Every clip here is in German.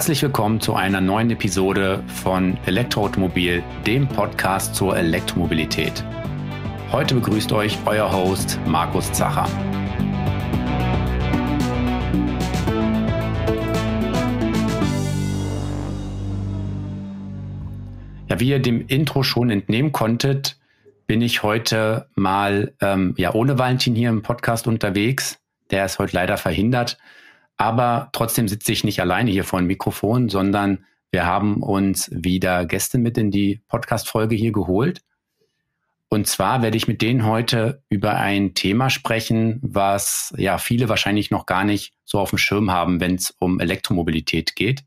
Herzlich willkommen zu einer neuen Episode von Elektroautomobil, dem Podcast zur Elektromobilität. Heute begrüßt euch euer Host Markus Zacher. Ja, wie ihr dem Intro schon entnehmen konntet, bin ich heute mal ähm, ja ohne Valentin hier im Podcast unterwegs. Der ist heute leider verhindert. Aber trotzdem sitze ich nicht alleine hier vor dem Mikrofon, sondern wir haben uns wieder Gäste mit in die Podcast-Folge hier geholt. Und zwar werde ich mit denen heute über ein Thema sprechen, was ja viele wahrscheinlich noch gar nicht so auf dem Schirm haben, wenn es um Elektromobilität geht.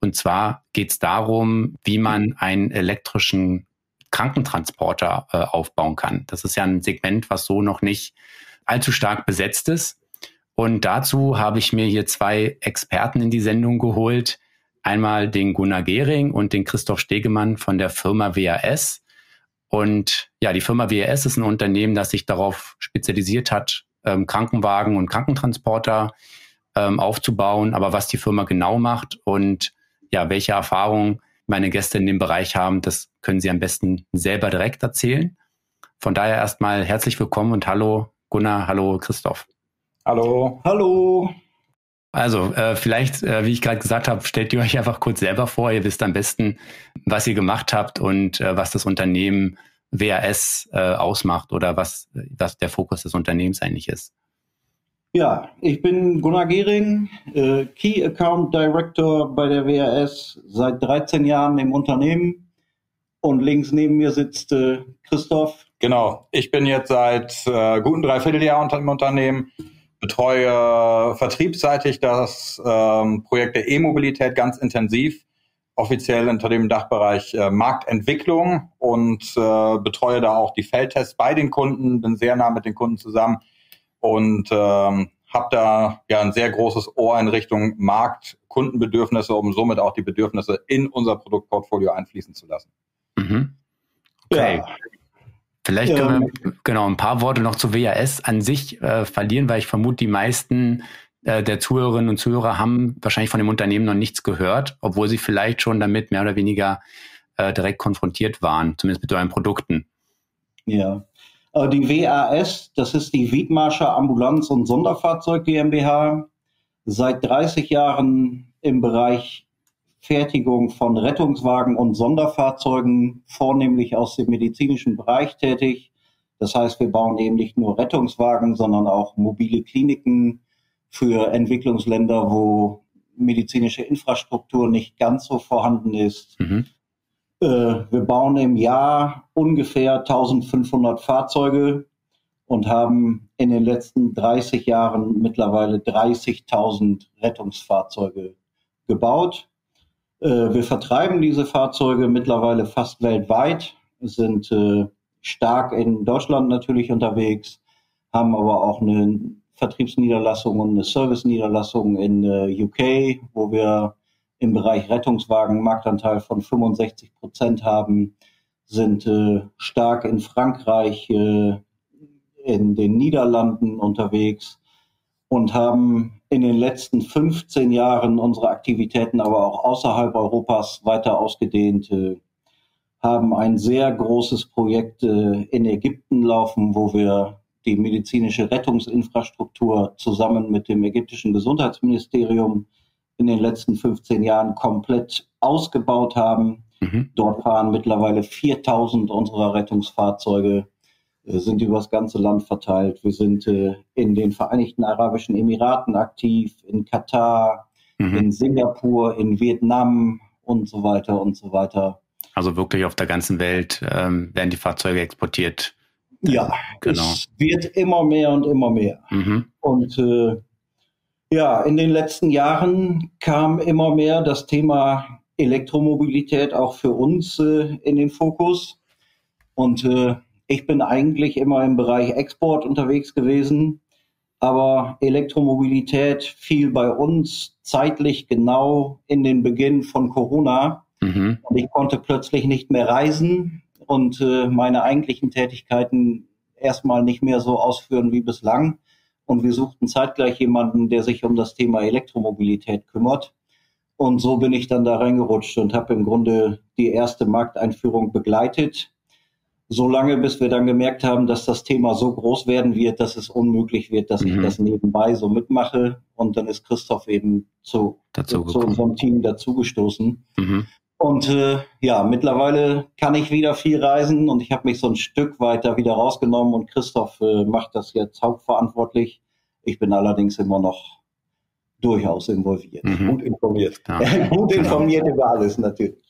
Und zwar geht es darum, wie man einen elektrischen Krankentransporter äh, aufbauen kann. Das ist ja ein Segment, was so noch nicht allzu stark besetzt ist. Und dazu habe ich mir hier zwei Experten in die Sendung geholt. Einmal den Gunnar Gehring und den Christoph Stegemann von der Firma WAS. Und ja, die Firma WAS ist ein Unternehmen, das sich darauf spezialisiert hat, ähm, Krankenwagen und Krankentransporter ähm, aufzubauen. Aber was die Firma genau macht und ja, welche Erfahrungen meine Gäste in dem Bereich haben, das können sie am besten selber direkt erzählen. Von daher erstmal herzlich willkommen und hallo Gunnar, hallo Christoph. Hallo. Hallo. Also äh, vielleicht, äh, wie ich gerade gesagt habe, stellt ihr euch einfach kurz selber vor. Ihr wisst am besten, was ihr gemacht habt und äh, was das Unternehmen WAS äh, ausmacht oder was, was der Fokus des Unternehmens eigentlich ist. Ja, ich bin Gunnar Gehring, äh, Key Account Director bei der WAS, seit 13 Jahren im Unternehmen. Und links neben mir sitzt äh, Christoph. Genau, ich bin jetzt seit äh, guten Dreivierteljahr im Unternehmen betreue vertriebsseitig das ähm, Projekt der E-Mobilität ganz intensiv, offiziell unter dem Dachbereich äh, Marktentwicklung und äh, betreue da auch die Feldtests bei den Kunden, bin sehr nah mit den Kunden zusammen und ähm, habe da ja ein sehr großes Ohr in Richtung Markt, Kundenbedürfnisse, um somit auch die Bedürfnisse in unser Produktportfolio einfließen zu lassen. Mhm. Okay. Ja. Vielleicht können wir ähm. genau ein paar Worte noch zu WAS an sich äh, verlieren, weil ich vermute, die meisten äh, der Zuhörerinnen und Zuhörer haben wahrscheinlich von dem Unternehmen noch nichts gehört, obwohl sie vielleicht schon damit mehr oder weniger äh, direkt konfrontiert waren, zumindest mit euren Produkten. Ja, äh, die WAS, das ist die Wiedmarscher Ambulanz- und Sonderfahrzeug GmbH, seit 30 Jahren im Bereich Fertigung von Rettungswagen und Sonderfahrzeugen, vornehmlich aus dem medizinischen Bereich tätig. Das heißt, wir bauen eben nicht nur Rettungswagen, sondern auch mobile Kliniken für Entwicklungsländer, wo medizinische Infrastruktur nicht ganz so vorhanden ist. Mhm. Äh, wir bauen im Jahr ungefähr 1500 Fahrzeuge und haben in den letzten 30 Jahren mittlerweile 30.000 Rettungsfahrzeuge gebaut. Äh, wir vertreiben diese Fahrzeuge mittlerweile fast weltweit, sind äh, stark in Deutschland natürlich unterwegs, haben aber auch eine Vertriebsniederlassung und eine Serviceniederlassung in äh, UK, wo wir im Bereich Rettungswagen Marktanteil von 65 Prozent haben, sind stark in Frankreich, in den Niederlanden unterwegs und haben in den letzten 15 Jahren unsere Aktivitäten aber auch außerhalb Europas weiter ausgedehnt, äh, haben ein sehr großes Projekt äh, in Ägypten laufen, wo wir die medizinische Rettungsinfrastruktur zusammen mit dem ägyptischen Gesundheitsministerium in den letzten 15 Jahren komplett ausgebaut haben. Mhm. Dort fahren mittlerweile 4000 unserer Rettungsfahrzeuge sind über das ganze Land verteilt. Wir sind äh, in den Vereinigten Arabischen Emiraten aktiv, in Katar, mhm. in Singapur, in Vietnam und so weiter und so weiter. Also wirklich auf der ganzen Welt ähm, werden die Fahrzeuge exportiert. Ja, genau. Es wird immer mehr und immer mehr. Mhm. Und äh, ja, in den letzten Jahren kam immer mehr das Thema Elektromobilität auch für uns äh, in den Fokus. Und äh, ich bin eigentlich immer im Bereich Export unterwegs gewesen, aber Elektromobilität fiel bei uns zeitlich genau in den Beginn von Corona. Mhm. Und ich konnte plötzlich nicht mehr reisen und äh, meine eigentlichen Tätigkeiten erstmal nicht mehr so ausführen wie bislang. Und wir suchten zeitgleich jemanden, der sich um das Thema Elektromobilität kümmert. Und so bin ich dann da reingerutscht und habe im Grunde die erste Markteinführung begleitet. So lange, bis wir dann gemerkt haben, dass das Thema so groß werden wird, dass es unmöglich wird, dass mhm. ich das nebenbei so mitmache. Und dann ist Christoph eben zu, zu unserem Team dazugestoßen. Mhm. Und äh, ja, mittlerweile kann ich wieder viel reisen und ich habe mich so ein Stück weiter wieder rausgenommen und Christoph äh, macht das jetzt hauptverantwortlich. Ich bin allerdings immer noch durchaus involviert. Mhm. Gut informiert. Ja. gut genau. informiert über alles natürlich.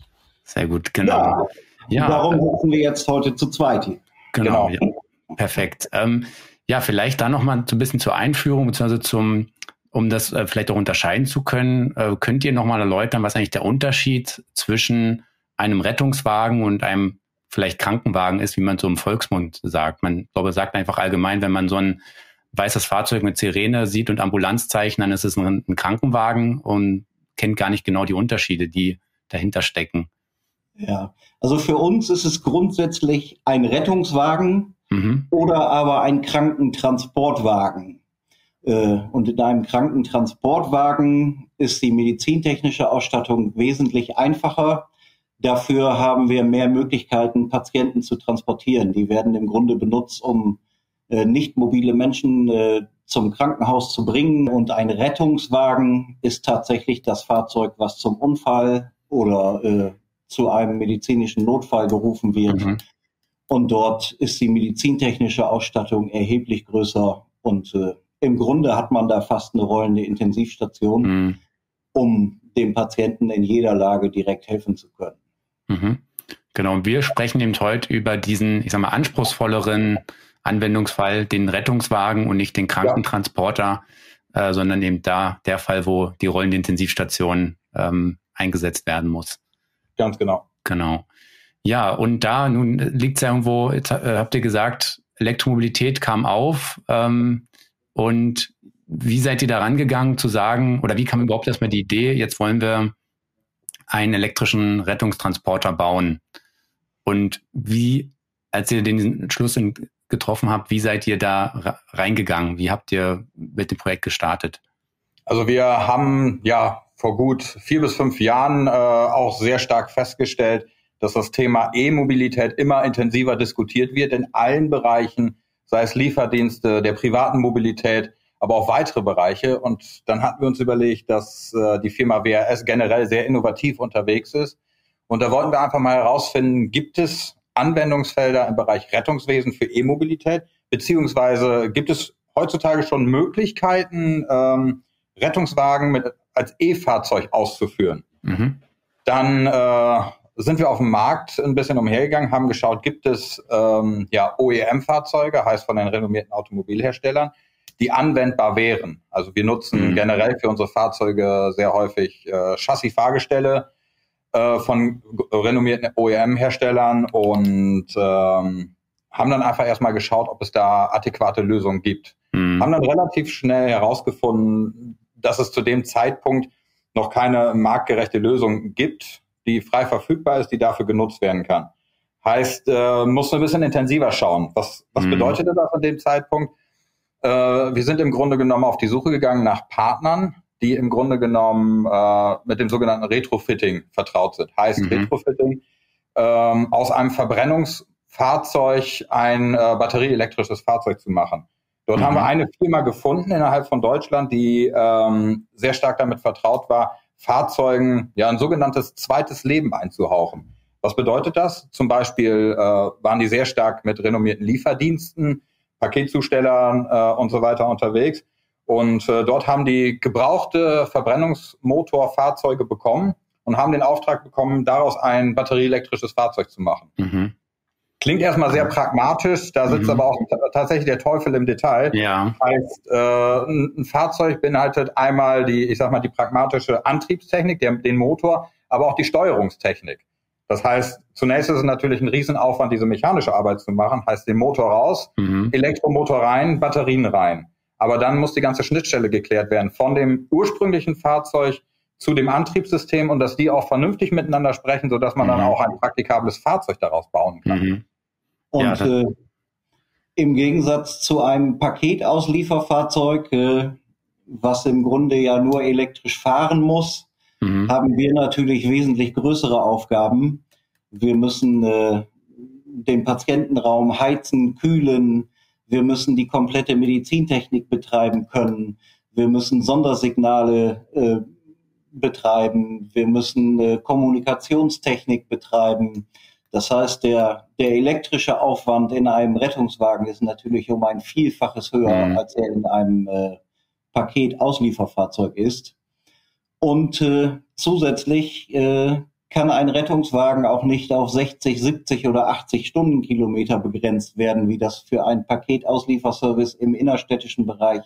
Sehr gut, genau. Ja, ja. Darum sitzen wir jetzt heute zu zweit hier. Genau, genau. Ja. perfekt. Ähm, ja, vielleicht da nochmal so ein bisschen zur Einführung, beziehungsweise zum, um das äh, vielleicht auch unterscheiden zu können, äh, könnt ihr nochmal erläutern, was eigentlich der Unterschied zwischen einem Rettungswagen und einem vielleicht Krankenwagen ist, wie man so im Volksmund sagt. Man glaube, sagt einfach allgemein, wenn man so ein weißes Fahrzeug mit Sirene sieht und Ambulanzzeichen, dann ist es ein, ein Krankenwagen und kennt gar nicht genau die Unterschiede, die dahinter stecken. Ja, also für uns ist es grundsätzlich ein Rettungswagen mhm. oder aber ein Krankentransportwagen. Äh, und in einem Krankentransportwagen ist die medizintechnische Ausstattung wesentlich einfacher. Dafür haben wir mehr Möglichkeiten, Patienten zu transportieren. Die werden im Grunde benutzt, um äh, nicht mobile Menschen äh, zum Krankenhaus zu bringen. Und ein Rettungswagen ist tatsächlich das Fahrzeug, was zum Unfall oder zu einem medizinischen Notfall gerufen wird. Mhm. Und dort ist die medizintechnische Ausstattung erheblich größer. Und äh, im Grunde hat man da fast eine rollende Intensivstation, mhm. um dem Patienten in jeder Lage direkt helfen zu können. Mhm. Genau, und wir sprechen eben heute über diesen, ich sag mal, anspruchsvolleren Anwendungsfall den Rettungswagen und nicht den Krankentransporter, ja. äh, sondern eben da der Fall, wo die rollende Intensivstation ähm, eingesetzt werden muss. Ganz genau. Genau. Ja, und da nun liegt es ja irgendwo, jetzt äh, habt ihr gesagt, Elektromobilität kam auf. Ähm, und wie seid ihr da rangegangen zu sagen, oder wie kam überhaupt erstmal die Idee, jetzt wollen wir einen elektrischen Rettungstransporter bauen? Und wie, als ihr den Entschluss getroffen habt, wie seid ihr da reingegangen? Wie habt ihr mit dem Projekt gestartet? Also wir haben ja vor gut vier bis fünf Jahren äh, auch sehr stark festgestellt, dass das Thema E-Mobilität immer intensiver diskutiert wird in allen Bereichen, sei es Lieferdienste, der privaten Mobilität, aber auch weitere Bereiche. Und dann hatten wir uns überlegt, dass äh, die Firma WRS generell sehr innovativ unterwegs ist. Und da wollten wir einfach mal herausfinden, gibt es Anwendungsfelder im Bereich Rettungswesen für E-Mobilität? Beziehungsweise gibt es heutzutage schon Möglichkeiten, ähm, Rettungswagen mit, als E-Fahrzeug auszuführen? Mhm. Dann äh, sind wir auf dem Markt ein bisschen umhergegangen, haben geschaut, gibt es ähm, ja OEM-Fahrzeuge, heißt von den renommierten Automobilherstellern, die anwendbar wären. Also wir nutzen mhm. generell für unsere Fahrzeuge sehr häufig äh, Chassis-Fahrgestelle, äh, von renommierten OEM-Herstellern und ähm, haben dann einfach erstmal geschaut, ob es da adäquate Lösungen gibt. Mhm. Haben dann relativ schnell herausgefunden, dass es zu dem Zeitpunkt noch keine marktgerechte Lösung gibt, die frei verfügbar ist, die dafür genutzt werden kann. Heißt, äh, muss ein bisschen intensiver schauen. Was, was mhm. bedeutete das an dem Zeitpunkt? Äh, wir sind im Grunde genommen auf die Suche gegangen nach Partnern, die im Grunde genommen äh, mit dem sogenannten Retrofitting vertraut sind. Heißt mhm. Retrofitting ähm, aus einem Verbrennungsfahrzeug ein äh, batterieelektrisches Fahrzeug zu machen. Dort mhm. haben wir eine Firma gefunden innerhalb von Deutschland, die ähm, sehr stark damit vertraut war, Fahrzeugen ja ein sogenanntes zweites Leben einzuhauchen. Was bedeutet das? Zum Beispiel äh, waren die sehr stark mit renommierten Lieferdiensten, Paketzustellern äh, und so weiter unterwegs und äh, dort haben die gebrauchte Verbrennungsmotorfahrzeuge bekommen und haben den Auftrag bekommen, daraus ein batterieelektrisches Fahrzeug zu machen. Mhm. Klingt erstmal sehr pragmatisch, da sitzt mhm. aber auch tatsächlich der Teufel im Detail. Ja. Heißt, äh, ein Fahrzeug beinhaltet einmal die, ich sag mal, die pragmatische Antriebstechnik, der, den Motor, aber auch die Steuerungstechnik. Das heißt, zunächst ist es natürlich ein Riesenaufwand, diese mechanische Arbeit zu machen. Heißt, den Motor raus, mhm. Elektromotor rein, Batterien rein. Aber dann muss die ganze Schnittstelle geklärt werden von dem ursprünglichen Fahrzeug zu dem Antriebssystem und dass die auch vernünftig miteinander sprechen, sodass man mhm. dann auch ein praktikables Fahrzeug daraus bauen kann. Mhm. Und ja, äh, im Gegensatz zu einem Paketauslieferfahrzeug, äh, was im Grunde ja nur elektrisch fahren muss, mhm. haben wir natürlich wesentlich größere Aufgaben. Wir müssen äh, den Patientenraum heizen, kühlen. Wir müssen die komplette Medizintechnik betreiben können. Wir müssen Sondersignale äh, betreiben. Wir müssen äh, Kommunikationstechnik betreiben. Das heißt, der, der elektrische Aufwand in einem Rettungswagen ist natürlich um ein Vielfaches höher, mhm. als er in einem äh, Paketauslieferfahrzeug ist. Und äh, zusätzlich äh, kann ein Rettungswagen auch nicht auf 60, 70 oder 80 Stundenkilometer begrenzt werden, wie das für einen Paketauslieferservice im innerstädtischen Bereich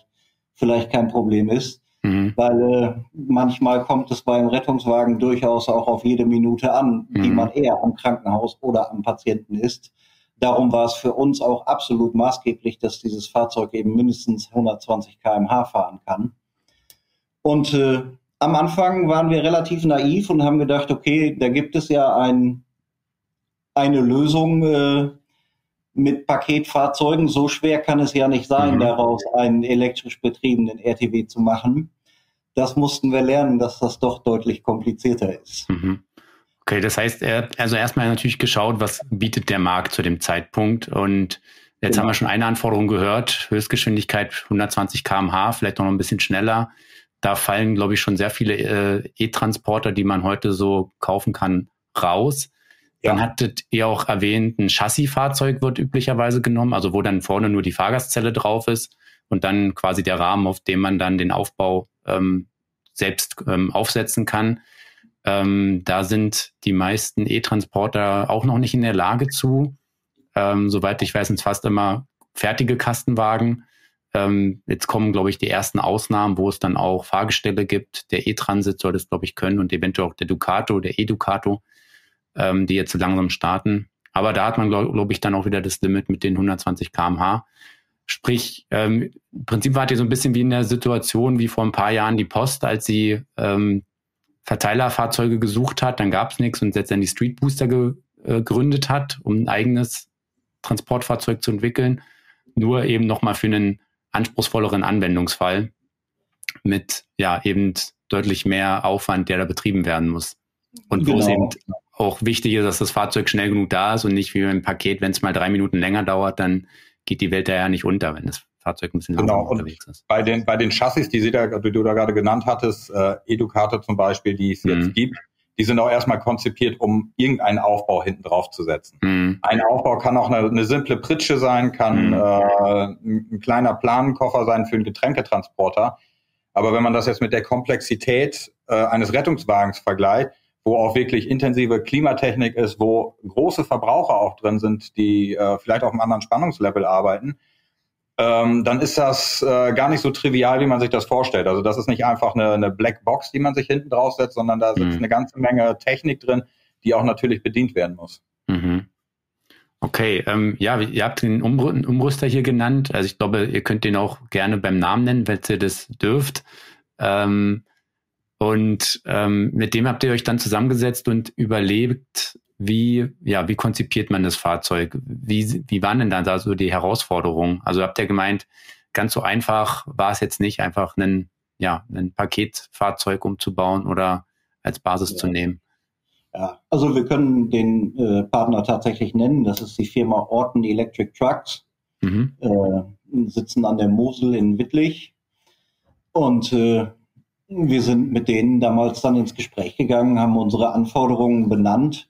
vielleicht kein Problem ist. Mhm. Weil äh, manchmal kommt es beim Rettungswagen durchaus auch auf jede Minute an, mhm. die man eher am Krankenhaus oder am Patienten ist. Darum war es für uns auch absolut maßgeblich, dass dieses Fahrzeug eben mindestens 120 kmh fahren kann. Und äh, am Anfang waren wir relativ naiv und haben gedacht, okay, da gibt es ja ein, eine Lösung äh, mit Paketfahrzeugen. So schwer kann es ja nicht sein, mhm. daraus einen elektrisch betriebenen RTW zu machen. Das mussten wir lernen, dass das doch deutlich komplizierter ist. Mhm. Okay, das heißt, also erstmal natürlich geschaut, was bietet der Markt zu dem Zeitpunkt und Jetzt genau. haben wir schon eine Anforderung gehört, Höchstgeschwindigkeit 120 kmh, vielleicht noch ein bisschen schneller da fallen, glaube ich, schon sehr viele äh, E-Transporter, die man heute so kaufen kann, raus. Dann hattet ihr auch erwähnt, ein Chassisfahrzeug wird üblicherweise genommen, also wo dann vorne nur die Fahrgastzelle drauf ist und dann quasi der Rahmen, auf dem man dann den Aufbau ähm, selbst ähm, aufsetzen kann. Ähm, da sind die meisten E-Transporter auch noch nicht in der Lage zu. Ähm, soweit ich weiß, sind es fast immer fertige Kastenwagen. Ähm, jetzt kommen, glaube ich, die ersten Ausnahmen, wo es dann auch Fahrgestelle gibt. Der E-Transit soll das, glaube ich, können und eventuell auch der Ducato, der E-Ducato, ähm, die jetzt so langsam starten. Aber da hat man, glaube glaub ich, dann auch wieder das Limit mit den 120 kmh. Sprich, ähm, im Prinzip war ihr so ein bisschen wie in der Situation wie vor ein paar Jahren die Post, als sie ähm, Verteilerfahrzeuge gesucht hat, dann gab es nichts und letztendlich Street Booster ge, äh, gegründet hat, um ein eigenes Transportfahrzeug zu entwickeln. Nur eben nochmal für einen anspruchsvolleren Anwendungsfall mit ja eben deutlich mehr Aufwand, der da betrieben werden muss. Und wo es genau. eben auch wichtig ist, dass das Fahrzeug schnell genug da ist und nicht wie beim Paket, wenn es mal drei Minuten länger dauert, dann geht die Welt da ja nicht unter, wenn das Fahrzeug ein bisschen genau. unterwegs ist. Bei den, bei den Chassis, die, Sie da, die du da gerade genannt hattest, äh, Educator zum Beispiel, die es mhm. jetzt gibt, die sind auch erstmal konzipiert, um irgendeinen Aufbau hinten drauf zu setzen. Mhm. Ein Aufbau kann auch eine, eine simple Pritsche sein, kann mhm. äh, ein kleiner Planenkoffer sein für einen Getränketransporter. Aber wenn man das jetzt mit der Komplexität äh, eines Rettungswagens vergleicht, wo auch wirklich intensive Klimatechnik ist, wo große Verbraucher auch drin sind, die äh, vielleicht auf einem anderen Spannungslevel arbeiten, ähm, dann ist das äh, gar nicht so trivial, wie man sich das vorstellt. Also das ist nicht einfach eine, eine Black Box, die man sich hinten draufsetzt, sondern da sitzt mhm. eine ganze Menge Technik drin, die auch natürlich bedient werden muss. Mhm. Okay, ähm, ja, ihr habt den Umrüster hier genannt. Also ich glaube, ihr könnt den auch gerne beim Namen nennen, wenn ihr das dürft. Ähm, und ähm, mit dem habt ihr euch dann zusammengesetzt und überlegt, wie, ja, wie konzipiert man das Fahrzeug? Wie, wie waren denn da so die Herausforderungen? Also habt ihr gemeint, ganz so einfach war es jetzt nicht, einfach ein, ja, ein Paketfahrzeug umzubauen oder als Basis ja. zu nehmen? Ja, also wir können den äh, Partner tatsächlich nennen. Das ist die Firma Orton Electric Trucks. Mhm. Äh, sitzen an der Mosel in Wittlich. Und äh, wir sind mit denen damals dann ins Gespräch gegangen, haben unsere Anforderungen benannt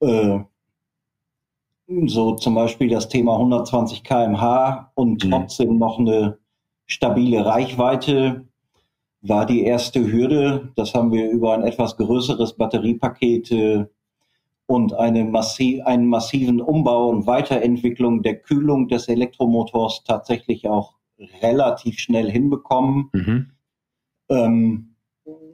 äh, so zum Beispiel das Thema 120 kmh und mhm. trotzdem noch eine stabile Reichweite war die erste Hürde. Das haben wir über ein etwas größeres Batteriepaket äh, und eine massi einen massiven Umbau und Weiterentwicklung der Kühlung des Elektromotors tatsächlich auch relativ schnell hinbekommen. Mhm. Ähm,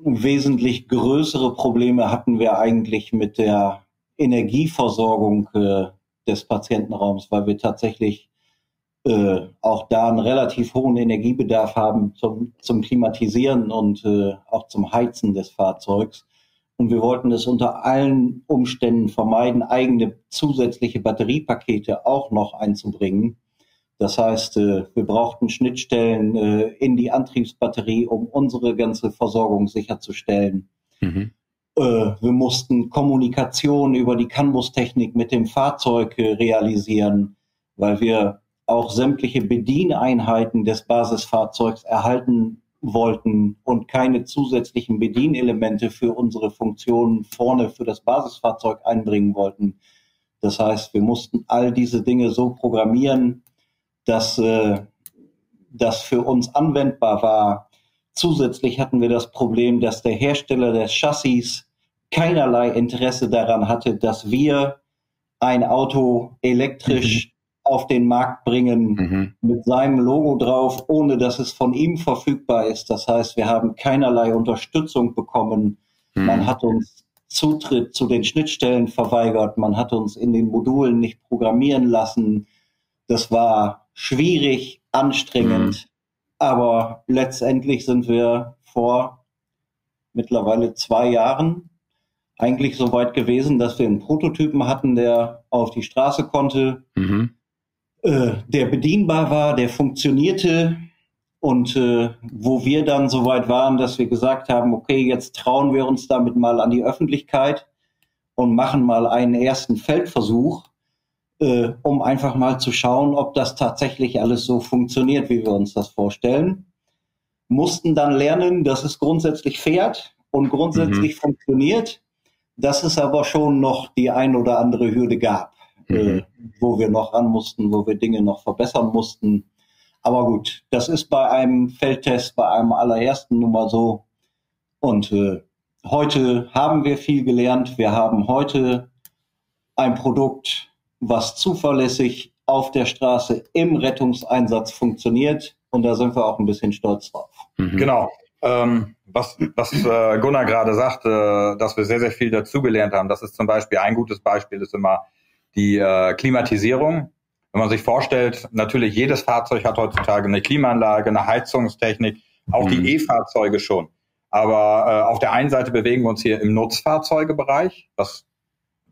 wesentlich größere Probleme hatten wir eigentlich mit der Energieversorgung äh, des Patientenraums, weil wir tatsächlich äh, auch da einen relativ hohen Energiebedarf haben zum, zum Klimatisieren und äh, auch zum Heizen des Fahrzeugs. Und wir wollten es unter allen Umständen vermeiden, eigene zusätzliche Batteriepakete auch noch einzubringen. Das heißt, äh, wir brauchten Schnittstellen äh, in die Antriebsbatterie, um unsere ganze Versorgung sicherzustellen. Mhm. Äh, wir mussten Kommunikation über die CAN-Bus-Technik mit dem Fahrzeug realisieren, weil wir auch sämtliche Bedieneinheiten des Basisfahrzeugs erhalten wollten und keine zusätzlichen Bedienelemente für unsere Funktionen vorne für das Basisfahrzeug einbringen wollten. Das heißt, wir mussten all diese Dinge so programmieren, dass äh, das für uns anwendbar war. Zusätzlich hatten wir das Problem, dass der Hersteller des Chassis keinerlei Interesse daran hatte, dass wir ein Auto elektrisch mhm. auf den Markt bringen mhm. mit seinem Logo drauf, ohne dass es von ihm verfügbar ist. Das heißt, wir haben keinerlei Unterstützung bekommen. Mhm. Man hat uns Zutritt zu den Schnittstellen verweigert. Man hat uns in den Modulen nicht programmieren lassen. Das war schwierig, anstrengend. Mhm. Aber letztendlich sind wir vor mittlerweile zwei Jahren eigentlich so weit gewesen, dass wir einen Prototypen hatten, der auf die Straße konnte, mhm. äh, der bedienbar war, der funktionierte und äh, wo wir dann so weit waren, dass wir gesagt haben, okay, jetzt trauen wir uns damit mal an die Öffentlichkeit und machen mal einen ersten Feldversuch, äh, um einfach mal zu schauen, ob das tatsächlich alles so funktioniert, wie wir uns das vorstellen. Mussten dann lernen, dass es grundsätzlich fährt und grundsätzlich mhm. funktioniert dass es aber schon noch die ein oder andere Hürde gab, mhm. äh, wo wir noch ran mussten, wo wir Dinge noch verbessern mussten. Aber gut, das ist bei einem Feldtest, bei einem allerersten nun mal so. Und äh, heute haben wir viel gelernt. Wir haben heute ein Produkt, was zuverlässig auf der Straße im Rettungseinsatz funktioniert. Und da sind wir auch ein bisschen stolz drauf. Mhm. Genau. Ähm, was, was äh, Gunnar gerade sagte, dass wir sehr, sehr viel dazugelernt haben, das ist zum Beispiel ein gutes Beispiel, ist immer die äh, Klimatisierung. Wenn man sich vorstellt, natürlich jedes Fahrzeug hat heutzutage eine Klimaanlage, eine Heizungstechnik, auch mhm. die E-Fahrzeuge schon. Aber äh, auf der einen Seite bewegen wir uns hier im Nutzfahrzeugebereich, was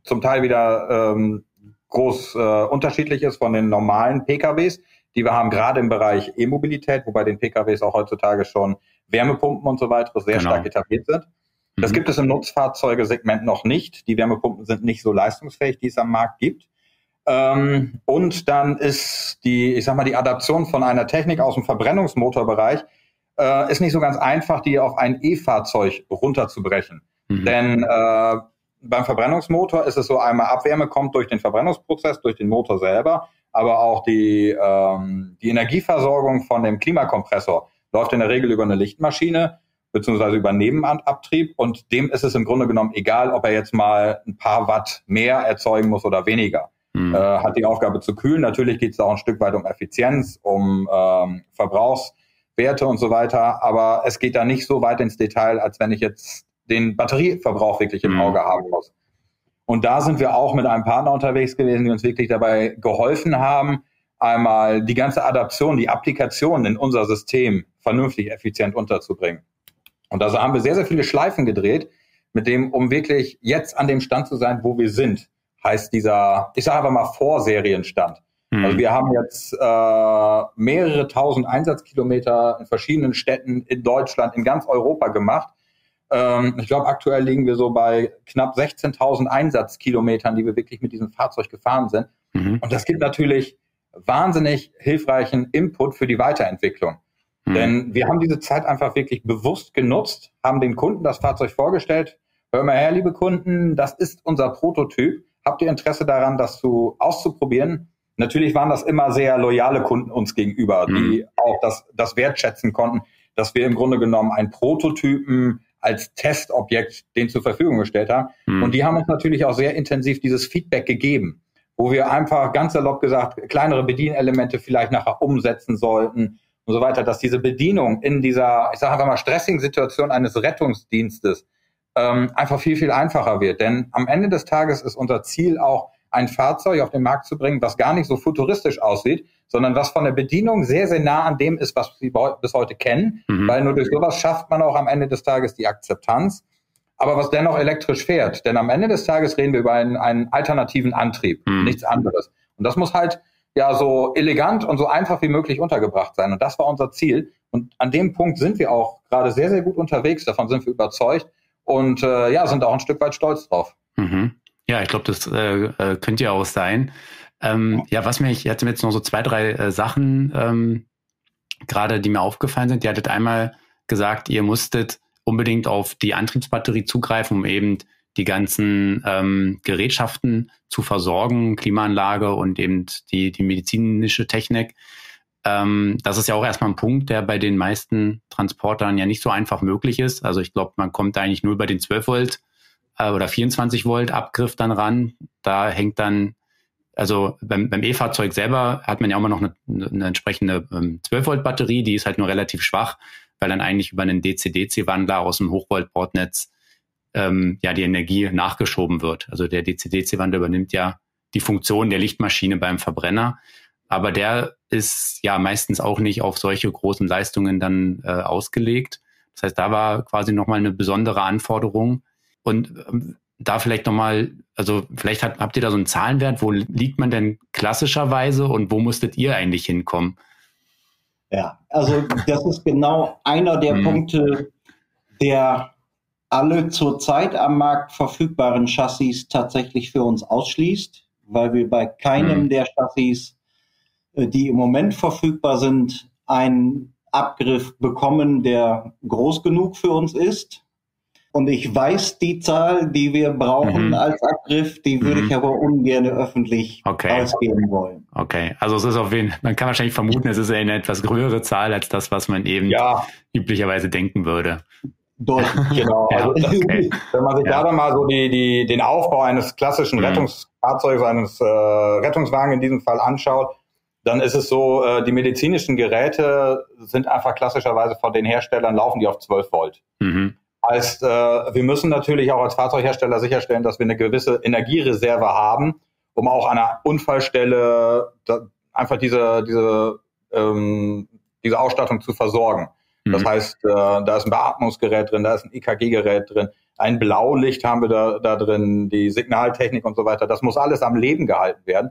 zum Teil wieder ähm, groß äh, unterschiedlich ist von den normalen PKWs, die wir haben, gerade im Bereich E-Mobilität, wo bei den PKWs auch heutzutage schon Wärmepumpen und so weiter sehr genau. stark etabliert sind. Das mhm. gibt es im Nutzfahrzeugesegment noch nicht. Die Wärmepumpen sind nicht so leistungsfähig, die es am Markt gibt. Ähm, und dann ist die, ich sag mal, die Adaption von einer Technik aus dem Verbrennungsmotorbereich äh, ist nicht so ganz einfach, die auf ein E-Fahrzeug runterzubrechen. Mhm. Denn äh, beim Verbrennungsmotor ist es so, einmal Abwärme kommt durch den Verbrennungsprozess, durch den Motor selber, aber auch die, ähm, die Energieversorgung von dem Klimakompressor läuft in der Regel über eine Lichtmaschine beziehungsweise über Nebenabtrieb und dem ist es im Grunde genommen egal, ob er jetzt mal ein paar Watt mehr erzeugen muss oder weniger. Mhm. Äh, hat die Aufgabe zu kühlen. Natürlich geht es auch ein Stück weit um Effizienz, um ähm, Verbrauchswerte und so weiter, aber es geht da nicht so weit ins Detail, als wenn ich jetzt den Batterieverbrauch wirklich im mhm. Auge haben muss. Und da sind wir auch mit einem Partner unterwegs gewesen, die uns wirklich dabei geholfen haben, einmal die ganze Adaption, die Applikation in unser System vernünftig, effizient unterzubringen. Und da haben wir sehr, sehr viele Schleifen gedreht, mit dem, um wirklich jetzt an dem Stand zu sein, wo wir sind, heißt dieser, ich sage einfach mal Vorserienstand. Mhm. Also wir haben jetzt äh, mehrere tausend Einsatzkilometer in verschiedenen Städten in Deutschland, in ganz Europa gemacht. Ähm, ich glaube, aktuell liegen wir so bei knapp 16.000 Einsatzkilometern, die wir wirklich mit diesem Fahrzeug gefahren sind. Mhm. Und das gibt natürlich wahnsinnig hilfreichen Input für die Weiterentwicklung. Mhm. Denn wir haben diese Zeit einfach wirklich bewusst genutzt, haben den Kunden das Fahrzeug vorgestellt. Hör mal her, liebe Kunden, das ist unser Prototyp. Habt ihr Interesse daran, das zu, auszuprobieren? Natürlich waren das immer sehr loyale Kunden uns gegenüber, mhm. die auch das, das wertschätzen konnten, dass wir im Grunde genommen einen Prototypen als Testobjekt den zur Verfügung gestellt haben. Mhm. Und die haben uns natürlich auch sehr intensiv dieses Feedback gegeben wo wir einfach ganz salopp gesagt kleinere Bedienelemente vielleicht nachher umsetzen sollten und so weiter, dass diese Bedienung in dieser, ich sage einfach mal, stressigen Situation eines Rettungsdienstes ähm, einfach viel, viel einfacher wird. Denn am Ende des Tages ist unser Ziel auch, ein Fahrzeug auf den Markt zu bringen, was gar nicht so futuristisch aussieht, sondern was von der Bedienung sehr, sehr nah an dem ist, was Sie bis heute kennen, mhm. weil nur durch sowas schafft man auch am Ende des Tages die Akzeptanz aber was dennoch elektrisch fährt. Denn am Ende des Tages reden wir über einen, einen alternativen Antrieb, mhm. nichts anderes. Und das muss halt ja so elegant und so einfach wie möglich untergebracht sein. Und das war unser Ziel. Und an dem Punkt sind wir auch gerade sehr, sehr gut unterwegs. Davon sind wir überzeugt. und äh, ja, sind auch ein Stück weit stolz drauf. Mhm. Ja, ich glaube, das äh, äh, könnte ja auch sein. Ähm, ja, was mir, ich hatte mir jetzt noch so zwei, drei äh, Sachen ähm, gerade, die mir aufgefallen sind. Ihr hattet einmal gesagt, ihr musstet unbedingt auf die Antriebsbatterie zugreifen, um eben die ganzen ähm, Gerätschaften zu versorgen, Klimaanlage und eben die, die medizinische Technik. Ähm, das ist ja auch erstmal ein Punkt, der bei den meisten Transportern ja nicht so einfach möglich ist. Also ich glaube, man kommt eigentlich nur über den 12 Volt äh, oder 24 Volt Abgriff dann ran. Da hängt dann, also beim, beim E-Fahrzeug selber hat man ja auch immer noch eine, eine entsprechende ähm, 12 Volt Batterie, die ist halt nur relativ schwach, weil dann eigentlich über einen DC-DC-Wandler aus dem Hochvolt-Bordnetz ähm, ja die Energie nachgeschoben wird. Also der DC-DC-Wandler übernimmt ja die Funktion der Lichtmaschine beim Verbrenner. Aber der ist ja meistens auch nicht auf solche großen Leistungen dann äh, ausgelegt. Das heißt, da war quasi nochmal eine besondere Anforderung. Und ähm, da vielleicht nochmal, also vielleicht hat, habt ihr da so einen Zahlenwert, wo liegt man denn klassischerweise und wo musstet ihr eigentlich hinkommen? Ja, also das ist genau einer der hm. Punkte, der alle zurzeit am Markt verfügbaren Chassis tatsächlich für uns ausschließt, weil wir bei keinem hm. der Chassis äh, die im Moment verfügbar sind, einen Abgriff bekommen, der groß genug für uns ist. Und ich weiß die Zahl, die wir brauchen mhm. als Abgriff, die würde mhm. ich aber ungern öffentlich okay. ausgeben wollen. Okay, also es ist auf jeden man kann wahrscheinlich vermuten, es ist eine etwas größere Zahl als das, was man eben ja. üblicherweise denken würde. Deutlich, genau. ja, also, okay. Wenn man sich ja. da mal so die, die, den Aufbau eines klassischen mhm. Rettungsfahrzeugs, eines äh, Rettungswagens in diesem Fall anschaut, dann ist es so, äh, die medizinischen Geräte sind einfach klassischerweise von den Herstellern laufen die auf 12 Volt. Mhm. Heißt, äh, wir müssen natürlich auch als Fahrzeughersteller sicherstellen, dass wir eine gewisse Energiereserve haben, um auch an einer Unfallstelle da, einfach diese, diese, ähm, diese Ausstattung zu versorgen. Mhm. Das heißt, äh, da ist ein Beatmungsgerät drin, da ist ein EKG-Gerät drin, ein Blaulicht haben wir da, da drin, die Signaltechnik und so weiter. Das muss alles am Leben gehalten werden.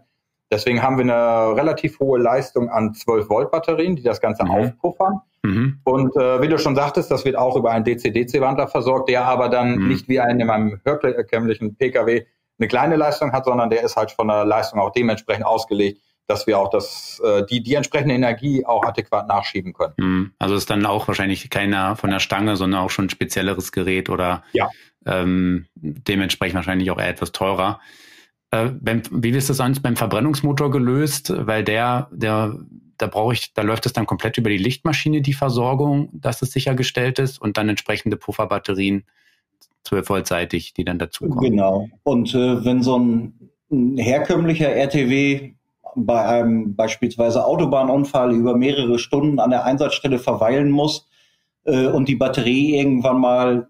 Deswegen haben wir eine relativ hohe Leistung an 12 Volt Batterien, die das Ganze mhm. aufpuffern. Mhm. Und äh, wie du schon sagtest, das wird auch über einen DC-DC-Wandler versorgt, der aber dann mhm. nicht wie ein in meinem herkömmlichen Pkw eine kleine Leistung hat, sondern der ist halt von der Leistung auch dementsprechend ausgelegt, dass wir auch das, äh, die, die entsprechende Energie auch adäquat nachschieben können. Mhm. Also ist dann auch wahrscheinlich keiner von der Stange, sondern auch schon ein spezielleres Gerät oder ja. ähm, dementsprechend wahrscheinlich auch eher etwas teurer. Äh, beim, wie ist das sonst beim Verbrennungsmotor gelöst? Weil der, der, da brauche ich, da läuft es dann komplett über die Lichtmaschine, die Versorgung, dass es sichergestellt ist und dann entsprechende Pufferbatterien 12 Voltseitig, die dann dazukommen. Genau. Und äh, wenn so ein, ein herkömmlicher RTW bei einem beispielsweise Autobahnunfall über mehrere Stunden an der Einsatzstelle verweilen muss äh, und die Batterie irgendwann mal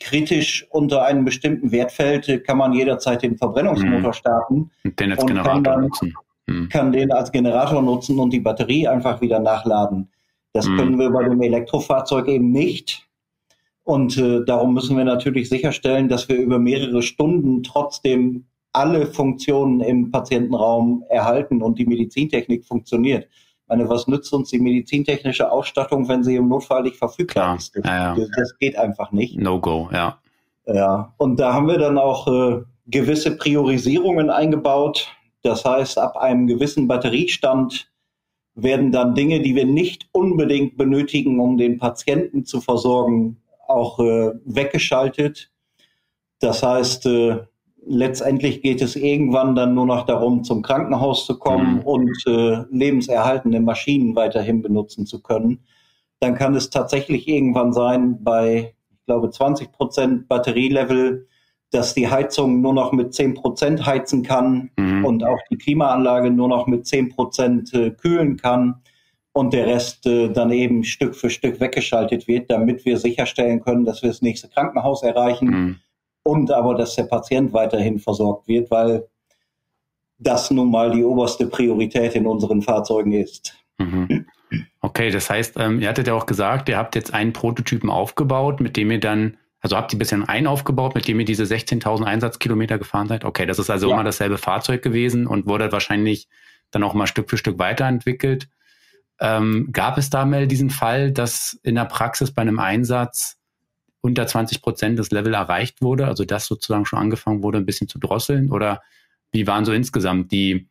kritisch unter einem bestimmten Wert fällt, kann man jederzeit den Verbrennungsmotor mhm. starten. Den als Generator kann dann, nutzen. Mhm. Kann den als Generator nutzen und die Batterie einfach wieder nachladen. Das mhm. können wir bei dem Elektrofahrzeug eben nicht. Und äh, darum müssen wir natürlich sicherstellen, dass wir über mehrere Stunden trotzdem alle Funktionen im Patientenraum erhalten und die Medizintechnik funktioniert meine, was nützt uns die medizintechnische Ausstattung, wenn sie im Notfall nicht verfügbar ist? Das, ja, ja. das, geht einfach nicht. No go, ja. Ja, und da haben wir dann auch äh, gewisse Priorisierungen eingebaut. Das heißt, ab einem gewissen Batteriestand werden dann Dinge, die wir nicht unbedingt benötigen, um den Patienten zu versorgen, auch äh, weggeschaltet. Das heißt, äh, letztendlich geht es irgendwann dann nur noch darum, zum Krankenhaus zu kommen mhm. und äh, lebenserhaltende Maschinen weiterhin benutzen zu können. Dann kann es tatsächlich irgendwann sein, bei, ich glaube, 20 Prozent Batterielevel, dass die Heizung nur noch mit 10 Prozent heizen kann mhm. und auch die Klimaanlage nur noch mit 10 Prozent äh, kühlen kann und der Rest äh, dann eben Stück für Stück weggeschaltet wird, damit wir sicherstellen können, dass wir das nächste Krankenhaus erreichen. Mhm und aber, dass der Patient weiterhin versorgt wird, weil das nun mal die oberste Priorität in unseren Fahrzeugen ist. Mhm. Okay, das heißt, ähm, ihr hattet ja auch gesagt, ihr habt jetzt einen Prototypen aufgebaut, mit dem ihr dann, also habt ihr bisher einen aufgebaut, mit dem ihr diese 16.000 Einsatzkilometer gefahren seid? Okay, das ist also ja. immer dasselbe Fahrzeug gewesen und wurde wahrscheinlich dann auch mal Stück für Stück weiterentwickelt. Ähm, gab es da mal diesen Fall, dass in der Praxis bei einem Einsatz unter 20 Prozent das Level erreicht wurde, also das sozusagen schon angefangen wurde, ein bisschen zu drosseln? Oder wie waren so insgesamt die,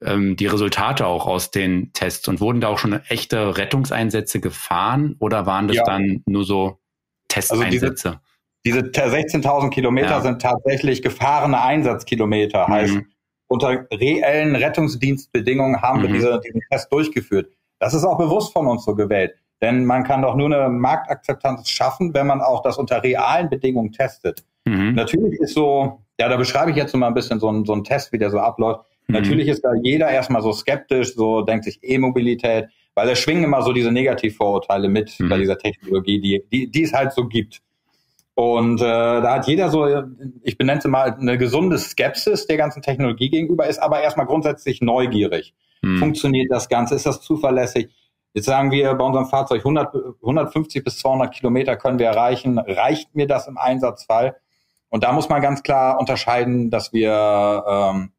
ähm, die Resultate auch aus den Tests und wurden da auch schon echte Rettungseinsätze gefahren oder waren das ja. dann nur so Testeinsätze? Also diese, diese 16.000 Kilometer ja. sind tatsächlich gefahrene Einsatzkilometer, mhm. heißt unter reellen Rettungsdienstbedingungen haben mhm. wir diese, diesen Test durchgeführt. Das ist auch bewusst von uns so gewählt. Denn man kann doch nur eine Marktakzeptanz schaffen, wenn man auch das unter realen Bedingungen testet. Mhm. Natürlich ist so, ja, da beschreibe ich jetzt mal ein bisschen so einen, so einen Test, wie der so abläuft. Mhm. Natürlich ist da jeder erstmal so skeptisch, so denkt sich E-Mobilität, weil da schwingen immer so diese Negativvorurteile mit mhm. bei dieser Technologie, die, die, die es halt so gibt. Und äh, da hat jeder so, ich benenne es mal, eine gesunde Skepsis der ganzen Technologie gegenüber, ist aber erstmal grundsätzlich neugierig. Mhm. Funktioniert das Ganze? Ist das zuverlässig? Jetzt sagen wir bei unserem Fahrzeug 100, 150 bis 200 Kilometer können wir erreichen. Reicht mir das im Einsatzfall? Und da muss man ganz klar unterscheiden, dass wir ähm,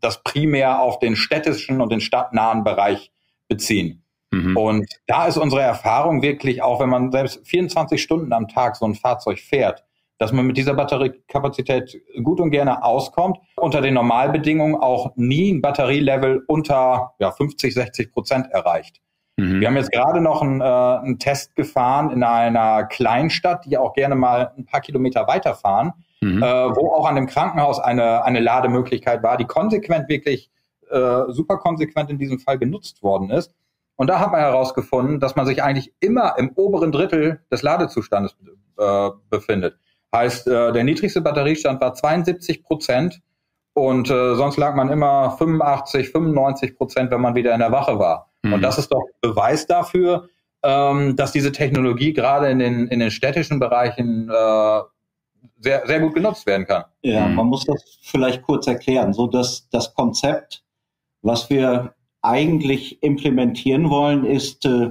das primär auf den städtischen und den stadtnahen Bereich beziehen. Mhm. Und da ist unsere Erfahrung wirklich, auch wenn man selbst 24 Stunden am Tag so ein Fahrzeug fährt, dass man mit dieser Batteriekapazität gut und gerne auskommt, unter den Normalbedingungen auch nie ein Batterielevel unter ja, 50, 60 Prozent erreicht. Mhm. Wir haben jetzt gerade noch einen, äh, einen Test gefahren in einer Kleinstadt, die auch gerne mal ein paar Kilometer weiterfahren, mhm. äh, wo auch an dem Krankenhaus eine, eine Lademöglichkeit war, die konsequent wirklich äh, super konsequent in diesem Fall genutzt worden ist. Und da hat man herausgefunden, dass man sich eigentlich immer im oberen Drittel des Ladezustandes äh, befindet. Heißt, äh, der niedrigste Batteriestand war 72 Prozent und äh, sonst lag man immer 85, 95 Prozent, wenn man wieder in der Wache war. Mhm. Und das ist doch Beweis dafür, ähm, dass diese Technologie gerade in den, in den städtischen Bereichen äh, sehr, sehr gut genutzt werden kann. Ja, mhm. man muss das vielleicht kurz erklären. So dass das Konzept, was wir eigentlich implementieren wollen, ist, äh,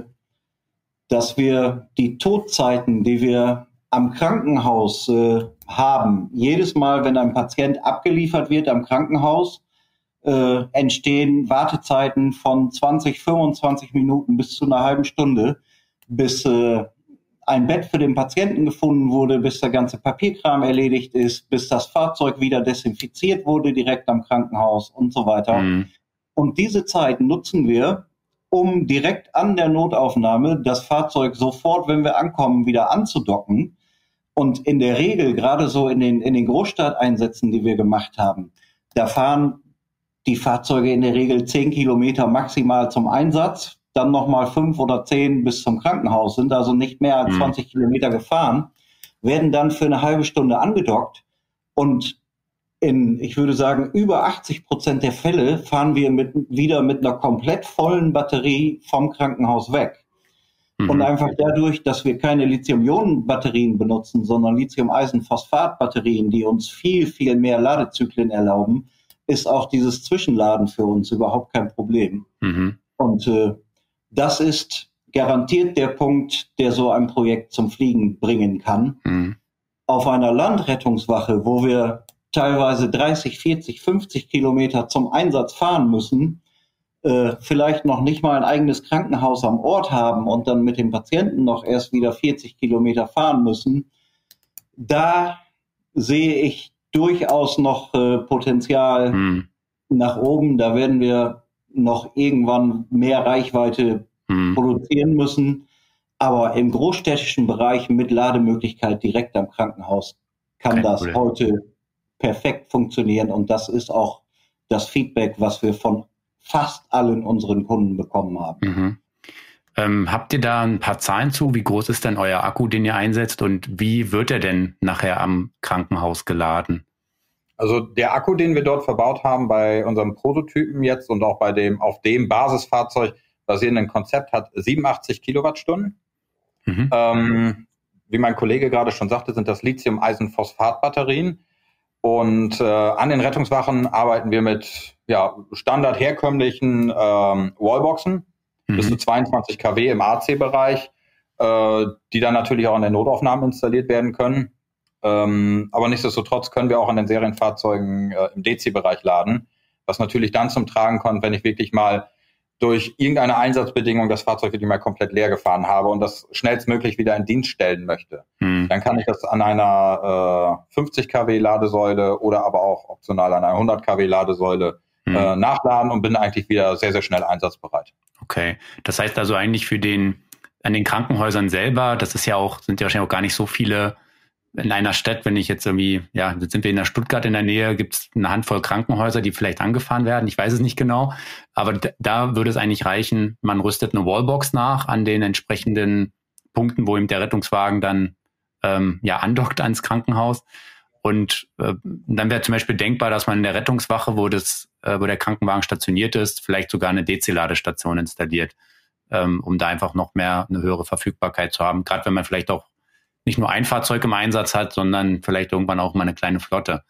dass wir die Todzeiten, die wir am Krankenhaus äh, haben, jedes Mal, wenn ein Patient abgeliefert wird am Krankenhaus, äh, entstehen Wartezeiten von 20, 25 Minuten bis zu einer halben Stunde, bis äh, ein Bett für den Patienten gefunden wurde, bis der ganze Papierkram erledigt ist, bis das Fahrzeug wieder desinfiziert wurde direkt am Krankenhaus und so weiter. Mhm. Und diese Zeit nutzen wir, um direkt an der Notaufnahme das Fahrzeug sofort, wenn wir ankommen, wieder anzudocken. Und in der Regel, gerade so in den, in den Großstadteinsätzen, die wir gemacht haben, da fahren die Fahrzeuge in der Regel zehn Kilometer maximal zum Einsatz, dann nochmal fünf oder zehn bis zum Krankenhaus, sind also nicht mehr als 20 mhm. Kilometer gefahren, werden dann für eine halbe Stunde angedockt und in, ich würde sagen, über 80 Prozent der Fälle fahren wir mit, wieder mit einer komplett vollen Batterie vom Krankenhaus weg. Mhm. Und einfach dadurch, dass wir keine Lithium-Ionen-Batterien benutzen, sondern Lithium-Eisen-Phosphat-Batterien, die uns viel, viel mehr Ladezyklen erlauben, ist auch dieses Zwischenladen für uns überhaupt kein Problem. Mhm. Und äh, das ist garantiert der Punkt, der so ein Projekt zum Fliegen bringen kann. Mhm. Auf einer Landrettungswache, wo wir teilweise 30, 40, 50 Kilometer zum Einsatz fahren müssen, äh, vielleicht noch nicht mal ein eigenes Krankenhaus am Ort haben und dann mit dem Patienten noch erst wieder 40 Kilometer fahren müssen, da sehe ich durchaus noch äh, Potenzial hm. nach oben. Da werden wir noch irgendwann mehr Reichweite hm. produzieren müssen. Aber im großstädtischen Bereich mit Lademöglichkeit direkt am Krankenhaus kann Kein das Problem. heute perfekt funktionieren. Und das ist auch das Feedback, was wir von fast allen unseren Kunden bekommen haben. Mhm. Ähm, habt ihr da ein paar Zahlen zu? Wie groß ist denn euer Akku, den ihr einsetzt und wie wird er denn nachher am Krankenhaus geladen? Also der Akku, den wir dort verbaut haben bei unserem Prototypen jetzt und auch bei dem auf dem Basisfahrzeug basierenden Konzept hat 87 Kilowattstunden. Mhm. Ähm, wie mein Kollege gerade schon sagte, sind das Lithium-Eisen-Phosphat-Batterien. Und äh, an den Rettungswachen arbeiten wir mit ja, standard herkömmlichen ähm, Wallboxen mhm. bis zu 22 kW im AC-Bereich, äh, die dann natürlich auch in der Notaufnahme installiert werden können. Ähm, aber nichtsdestotrotz können wir auch an den Serienfahrzeugen äh, im DC-Bereich laden, was natürlich dann zum Tragen kommt, wenn ich wirklich mal durch irgendeine Einsatzbedingung das Fahrzeug wirklich mal komplett leer gefahren habe und das schnellstmöglich wieder in Dienst stellen möchte. Mhm. Dann kann ich das an einer äh, 50 kW Ladesäule oder aber auch optional an einer 100 kW Ladesäule mhm. äh, nachladen und bin eigentlich wieder sehr, sehr schnell einsatzbereit. Okay. Das heißt also eigentlich für den, an den Krankenhäusern selber, das ist ja auch, sind ja wahrscheinlich auch gar nicht so viele in einer Stadt, wenn ich jetzt irgendwie, ja, jetzt sind wir in der Stuttgart in der Nähe, gibt es eine Handvoll Krankenhäuser, die vielleicht angefahren werden. Ich weiß es nicht genau. Aber da würde es eigentlich reichen, man rüstet eine Wallbox nach an den entsprechenden Punkten, wo ihm der Rettungswagen dann ähm, ja andockt ans Krankenhaus. Und äh, dann wäre zum Beispiel denkbar, dass man in der Rettungswache, wo das, äh, wo der Krankenwagen stationiert ist, vielleicht sogar eine DC-Ladestation installiert, ähm, um da einfach noch mehr eine höhere Verfügbarkeit zu haben. Gerade wenn man vielleicht auch nicht nur ein Fahrzeug im Einsatz hat, sondern vielleicht irgendwann auch mal eine kleine Flotte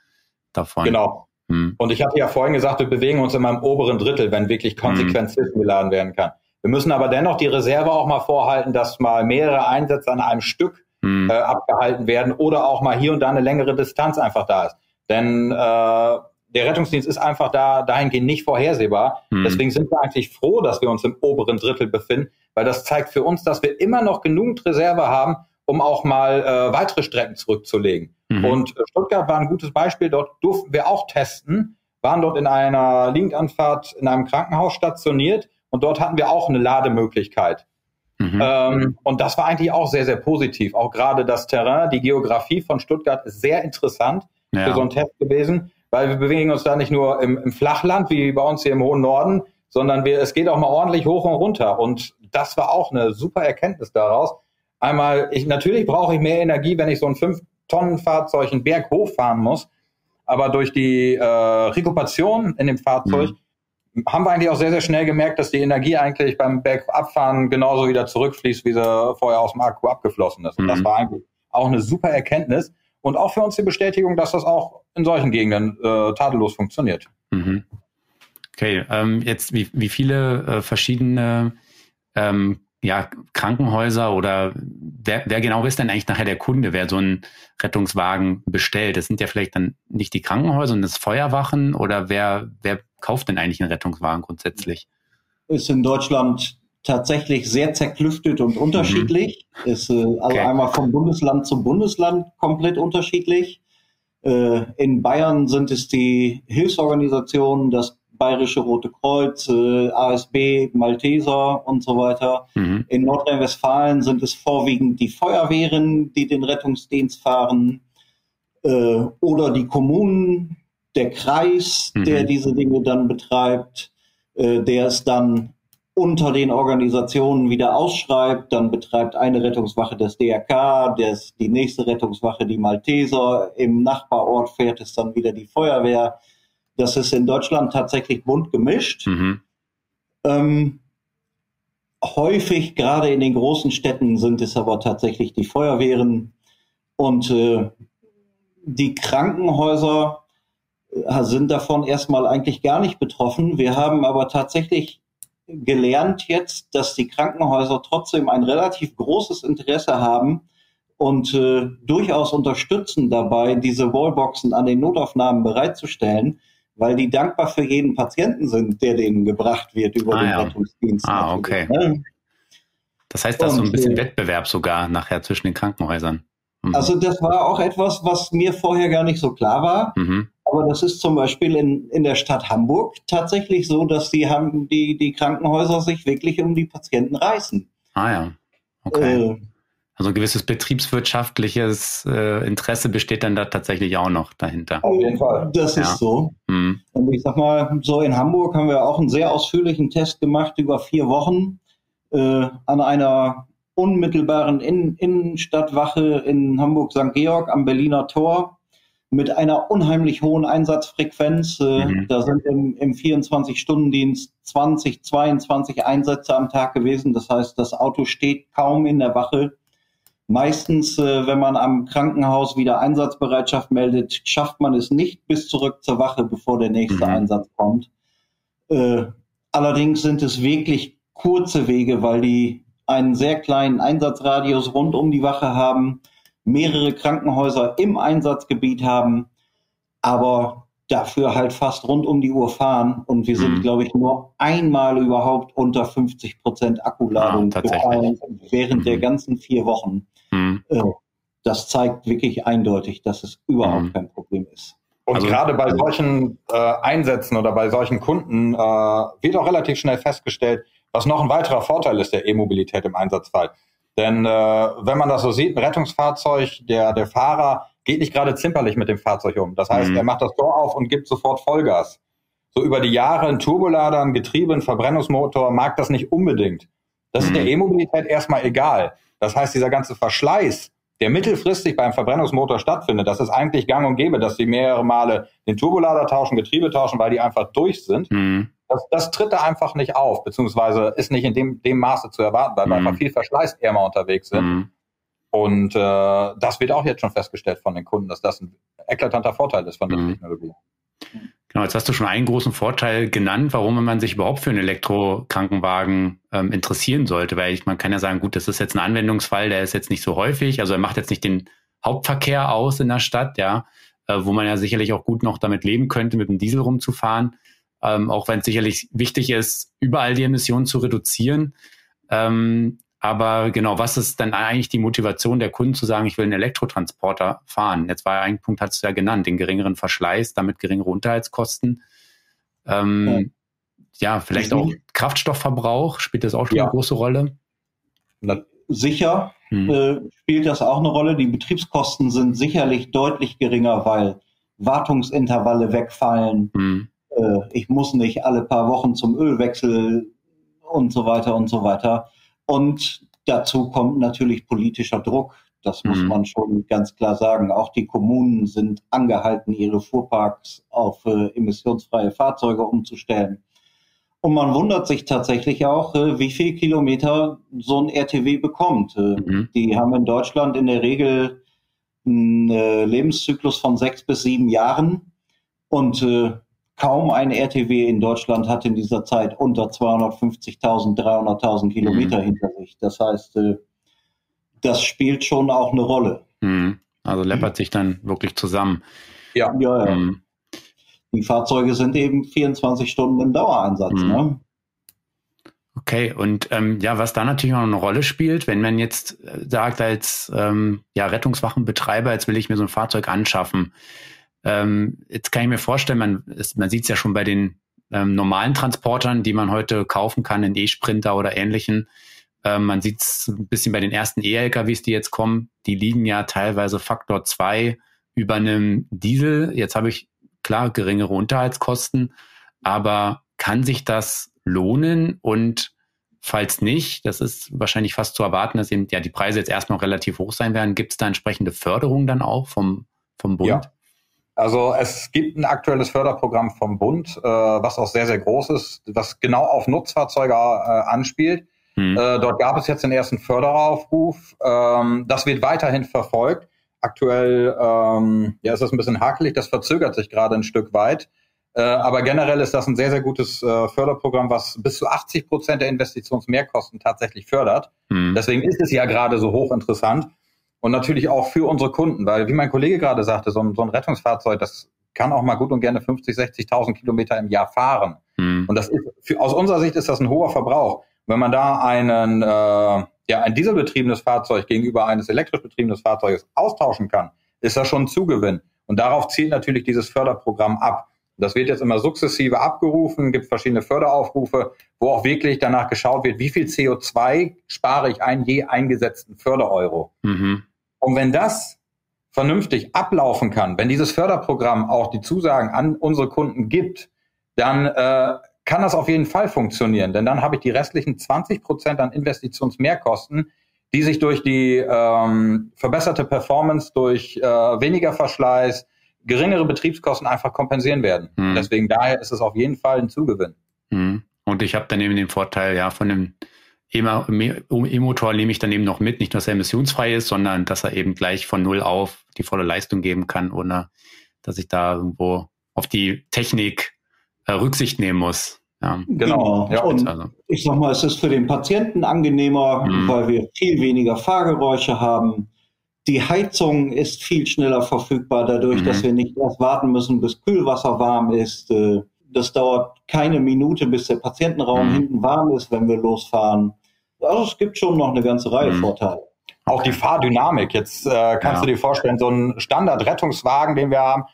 davon. Genau. Hm. Und ich hatte ja vorhin gesagt, wir bewegen uns immer im oberen Drittel, wenn wirklich konsequent hm. geladen werden kann. Wir müssen aber dennoch die Reserve auch mal vorhalten, dass mal mehrere Einsätze an einem Stück hm. äh, abgehalten werden oder auch mal hier und da eine längere Distanz einfach da ist. Denn äh, der Rettungsdienst ist einfach da dahingehend nicht vorhersehbar. Hm. Deswegen sind wir eigentlich froh, dass wir uns im oberen Drittel befinden, weil das zeigt für uns, dass wir immer noch genügend Reserve haben, um auch mal äh, weitere Strecken zurückzulegen. Mhm. Und äh, Stuttgart war ein gutes Beispiel. Dort durften wir auch testen, waren dort in einer Linkanfahrt in einem Krankenhaus stationiert und dort hatten wir auch eine Lademöglichkeit. Mhm. Ähm, und das war eigentlich auch sehr, sehr positiv. Auch gerade das Terrain, die Geografie von Stuttgart ist sehr interessant ja. für so einen Test gewesen, weil wir bewegen uns da nicht nur im, im Flachland wie bei uns hier im hohen Norden, sondern wir, es geht auch mal ordentlich hoch und runter. Und das war auch eine super Erkenntnis daraus. Einmal, ich, natürlich brauche ich mehr Energie, wenn ich so ein 5-Tonnen-Fahrzeug einen Berg hochfahren muss. Aber durch die äh, Rekupation in dem Fahrzeug mhm. Haben wir eigentlich auch sehr, sehr schnell gemerkt, dass die Energie eigentlich beim Bergabfahren genauso wieder zurückfließt, wie sie vorher aus dem Akku abgeflossen ist. Und mhm. das war eigentlich auch eine super Erkenntnis. Und auch für uns die Bestätigung, dass das auch in solchen Gegenden äh, tadellos funktioniert. Mhm. Okay, ähm, jetzt wie, wie viele äh, verschiedene ähm, ja, Krankenhäuser oder wer, wer genau ist denn eigentlich nachher der Kunde, wer so einen Rettungswagen bestellt? Das sind ja vielleicht dann nicht die Krankenhäuser und das Feuerwachen oder wer, wer kauft denn eigentlich einen Rettungswagen grundsätzlich? Ist in Deutschland tatsächlich sehr zerklüftet und unterschiedlich. Mhm. Ist äh, also okay. einmal vom Bundesland zu Bundesland komplett unterschiedlich. Äh, in Bayern sind es die Hilfsorganisationen, das Bayerische Rote Kreuz, äh, ASB, Malteser und so weiter. Mhm. In Nordrhein-Westfalen sind es vorwiegend die Feuerwehren, die den Rettungsdienst fahren, äh, oder die Kommunen, der Kreis, mhm. der diese Dinge dann betreibt, äh, der es dann unter den Organisationen wieder ausschreibt, dann betreibt eine Rettungswache das DRK, das, die nächste Rettungswache die Malteser, im Nachbarort fährt es dann wieder die Feuerwehr. Das ist in Deutschland tatsächlich bunt gemischt. Mhm. Ähm, häufig, gerade in den großen Städten, sind es aber tatsächlich die Feuerwehren und äh, die Krankenhäuser sind davon erstmal eigentlich gar nicht betroffen. Wir haben aber tatsächlich gelernt jetzt, dass die Krankenhäuser trotzdem ein relativ großes Interesse haben und äh, durchaus unterstützen dabei, diese Wallboxen an den Notaufnahmen bereitzustellen weil die dankbar für jeden Patienten sind, der denen gebracht wird über ah, den ja. Rettungsdienst. Ah, okay. Ne? Das heißt, da ist so ein bisschen äh, Wettbewerb sogar nachher zwischen den Krankenhäusern. Mhm. Also das war auch etwas, was mir vorher gar nicht so klar war. Mhm. Aber das ist zum Beispiel in, in der Stadt Hamburg tatsächlich so, dass die haben die, die Krankenhäuser sich wirklich um die Patienten reißen. Ah ja. Okay. Äh, also ein gewisses betriebswirtschaftliches äh, Interesse besteht dann da tatsächlich auch noch dahinter. Auf jeden Fall. Das ja. ist so. Mhm. Und ich sag mal, so in Hamburg haben wir auch einen sehr ausführlichen Test gemacht über vier Wochen äh, an einer unmittelbaren in Innenstadtwache in Hamburg-St. Georg am Berliner Tor mit einer unheimlich hohen Einsatzfrequenz. Äh, mhm. Da sind im, im 24-Stunden-Dienst 20, 22 Einsätze am Tag gewesen. Das heißt, das Auto steht kaum in der Wache. Meistens, äh, wenn man am Krankenhaus wieder Einsatzbereitschaft meldet, schafft man es nicht bis zurück zur Wache, bevor der nächste mhm. Einsatz kommt. Äh, allerdings sind es wirklich kurze Wege, weil die einen sehr kleinen Einsatzradius rund um die Wache haben, mehrere Krankenhäuser im Einsatzgebiet haben, aber dafür halt fast rund um die Uhr fahren. Und wir sind, mhm. glaube ich, nur einmal überhaupt unter 50 Prozent Akkuladung ah, gefallen während mhm. der ganzen vier Wochen. Mhm. Äh, das zeigt wirklich eindeutig, dass es überhaupt mhm. kein Problem ist. Und also, gerade bei solchen äh, Einsätzen oder bei solchen Kunden äh, wird auch relativ schnell festgestellt, was noch ein weiterer Vorteil ist der E-Mobilität im Einsatzfall. Denn äh, wenn man das so sieht, ein Rettungsfahrzeug, der, der Fahrer geht nicht gerade zimperlich mit dem Fahrzeug um. Das heißt, mhm. er macht das Tor auf und gibt sofort Vollgas. So über die Jahre ein Turbolader, ein Getriebe, ein Verbrennungsmotor mag das nicht unbedingt. Das mhm. ist der. E-Mobilität erstmal egal. Das heißt, dieser ganze Verschleiß, der mittelfristig beim Verbrennungsmotor stattfindet, das ist eigentlich gang und gäbe, dass sie mehrere Male den Turbolader tauschen, Getriebe tauschen, weil die einfach durch sind. Mhm. Das, das tritt da einfach nicht auf, beziehungsweise ist nicht in dem, dem Maße zu erwarten, weil mhm. wir einfach viel verschleißärmer unterwegs sind. Mhm. Und äh, das wird auch jetzt schon festgestellt von den Kunden, dass das ein eklatanter Vorteil ist von der mhm. Technologie. Genau, jetzt hast du schon einen großen Vorteil genannt, warum man sich überhaupt für einen Elektrokrankenwagen ähm, interessieren sollte. Weil ich, man kann ja sagen, gut, das ist jetzt ein Anwendungsfall, der ist jetzt nicht so häufig. Also er macht jetzt nicht den Hauptverkehr aus in der Stadt, ja, äh, wo man ja sicherlich auch gut noch damit leben könnte, mit dem Diesel rumzufahren. Ähm, auch wenn es sicherlich wichtig ist, überall die Emissionen zu reduzieren. Ähm, aber genau, was ist dann eigentlich die Motivation der Kunden zu sagen, ich will einen Elektrotransporter fahren? Jetzt war ja ein Punkt, hast du ja genannt, den geringeren Verschleiß, damit geringere Unterhaltskosten. Ähm, ja. ja. vielleicht auch Kraftstoffverbrauch, spielt das auch schon ja. eine große Rolle? Na, sicher hm. äh, spielt das auch eine Rolle. Die Betriebskosten sind sicherlich deutlich geringer, weil Wartungsintervalle wegfallen. Hm. Äh, ich muss nicht alle paar Wochen zum Ölwechsel und so weiter und so weiter. Und dazu kommt natürlich politischer Druck. Das muss mhm. man schon ganz klar sagen. Auch die Kommunen sind angehalten, ihre Fuhrparks auf äh, emissionsfreie Fahrzeuge umzustellen. Und man wundert sich tatsächlich auch, äh, wie viel Kilometer so ein RTW bekommt. Äh, mhm. Die haben in Deutschland in der Regel einen äh, Lebenszyklus von sechs bis sieben Jahren. Und äh, kaum ein RTW in Deutschland hat in dieser Zeit unter 250.000, 300.000 Kilometer mhm. hinter sich. Das heißt, äh, das spielt schon auch eine Rolle. Mhm. Also läppert sich dann wirklich zusammen. Ja, ja, ja. Mhm. Die Fahrzeuge sind eben 24 Stunden im Dauereinsatz. Mhm. Ne? Okay, und ähm, ja, was da natürlich auch eine Rolle spielt, wenn man jetzt äh, sagt als ähm, ja, Rettungswachenbetreiber, jetzt will ich mir so ein Fahrzeug anschaffen, ähm, jetzt kann ich mir vorstellen, man, man sieht es ja schon bei den ähm, normalen Transportern, die man heute kaufen kann, in E-Sprinter oder ähnlichen. Ähm, man sieht es ein bisschen bei den ersten E-LKWs, die jetzt kommen. Die liegen ja teilweise Faktor 2 über einem Diesel. Jetzt habe ich klar geringere Unterhaltskosten, aber kann sich das lohnen? Und falls nicht, das ist wahrscheinlich fast zu erwarten, dass eben ja die Preise jetzt erstmal relativ hoch sein werden. Gibt es da entsprechende Förderung dann auch vom, vom Bund? Ja. Also es gibt ein aktuelles Förderprogramm vom Bund, äh, was auch sehr, sehr groß ist, was genau auf Nutzfahrzeuge äh, anspielt. Mhm. Äh, dort gab es jetzt den ersten Förderaufruf. Ähm, das wird weiterhin verfolgt. Aktuell ähm, ja, ist das ein bisschen hakelig, das verzögert sich gerade ein Stück weit. Äh, aber generell ist das ein sehr, sehr gutes äh, Förderprogramm, was bis zu 80 Prozent der Investitionsmehrkosten tatsächlich fördert. Mhm. Deswegen ist es ja gerade so hochinteressant und natürlich auch für unsere Kunden, weil wie mein Kollege gerade sagte, so ein, so ein Rettungsfahrzeug, das kann auch mal gut und gerne 50, 60.000 Kilometer im Jahr fahren. Mhm. Und das ist, für, aus unserer Sicht ist das ein hoher Verbrauch. Wenn man da einen, äh, ja, ein dieselbetriebenes Fahrzeug gegenüber eines elektrisch betriebenes Fahrzeuges austauschen kann, ist das schon ein Zugewinn. Und darauf zielt natürlich dieses Förderprogramm ab. Das wird jetzt immer sukzessive abgerufen, gibt verschiedene Förderaufrufe, wo auch wirklich danach geschaut wird, wie viel CO2 spare ich ein je eingesetzten Fördereuro. Mhm. Und wenn das vernünftig ablaufen kann, wenn dieses Förderprogramm auch die Zusagen an unsere Kunden gibt, dann äh, kann das auf jeden Fall funktionieren. Denn dann habe ich die restlichen 20 Prozent an Investitionsmehrkosten, die sich durch die ähm, verbesserte Performance, durch äh, weniger Verschleiß, geringere Betriebskosten einfach kompensieren werden. Mhm. Deswegen daher ist es auf jeden Fall ein Zugewinn. Mhm. Und ich habe dann eben den Vorteil, ja, von dem E-Motor nehme ich dann eben noch mit, nicht nur, dass er emissionsfrei ist, sondern dass er eben gleich von Null auf die volle Leistung geben kann, ohne dass ich da irgendwo auf die Technik äh, Rücksicht nehmen muss. Ja. Genau. Ja, und also. ich sag mal, es ist für den Patienten angenehmer, mhm. weil wir viel weniger Fahrgeräusche haben. Die Heizung ist viel schneller verfügbar, dadurch, mhm. dass wir nicht erst warten müssen, bis Kühlwasser warm ist. Äh, das dauert keine Minute, bis der Patientenraum mhm. hinten warm ist, wenn wir losfahren. Also es gibt schon noch eine ganze Reihe mhm. Vorteile. Auch die Fahrdynamik. Jetzt äh, kannst ja. du dir vorstellen, so ein Standard-Rettungswagen, den wir haben,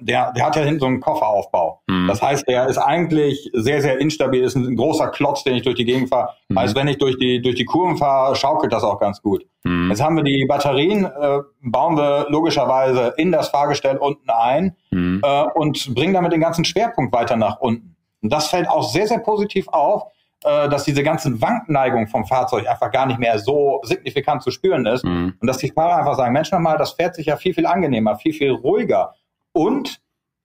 der, der hat ja hinten so einen Kofferaufbau. Mhm. Das heißt, der ist eigentlich sehr, sehr instabil, ist ein großer Klotz, den ich durch die Gegend fahre. Mhm. Also wenn ich durch die, durch die Kurven fahre, schaukelt das auch ganz gut. Mhm. Jetzt haben wir die Batterien, äh, bauen wir logischerweise in das Fahrgestell unten ein mhm. äh, und bringen damit den ganzen Schwerpunkt weiter nach unten. Und das fällt auch sehr, sehr positiv auf, äh, dass diese ganzen Wankneigungen vom Fahrzeug einfach gar nicht mehr so signifikant zu spüren ist. Mhm. Und dass die Fahrer einfach sagen, Mensch, nochmal, das fährt sich ja viel, viel angenehmer, viel, viel ruhiger. Und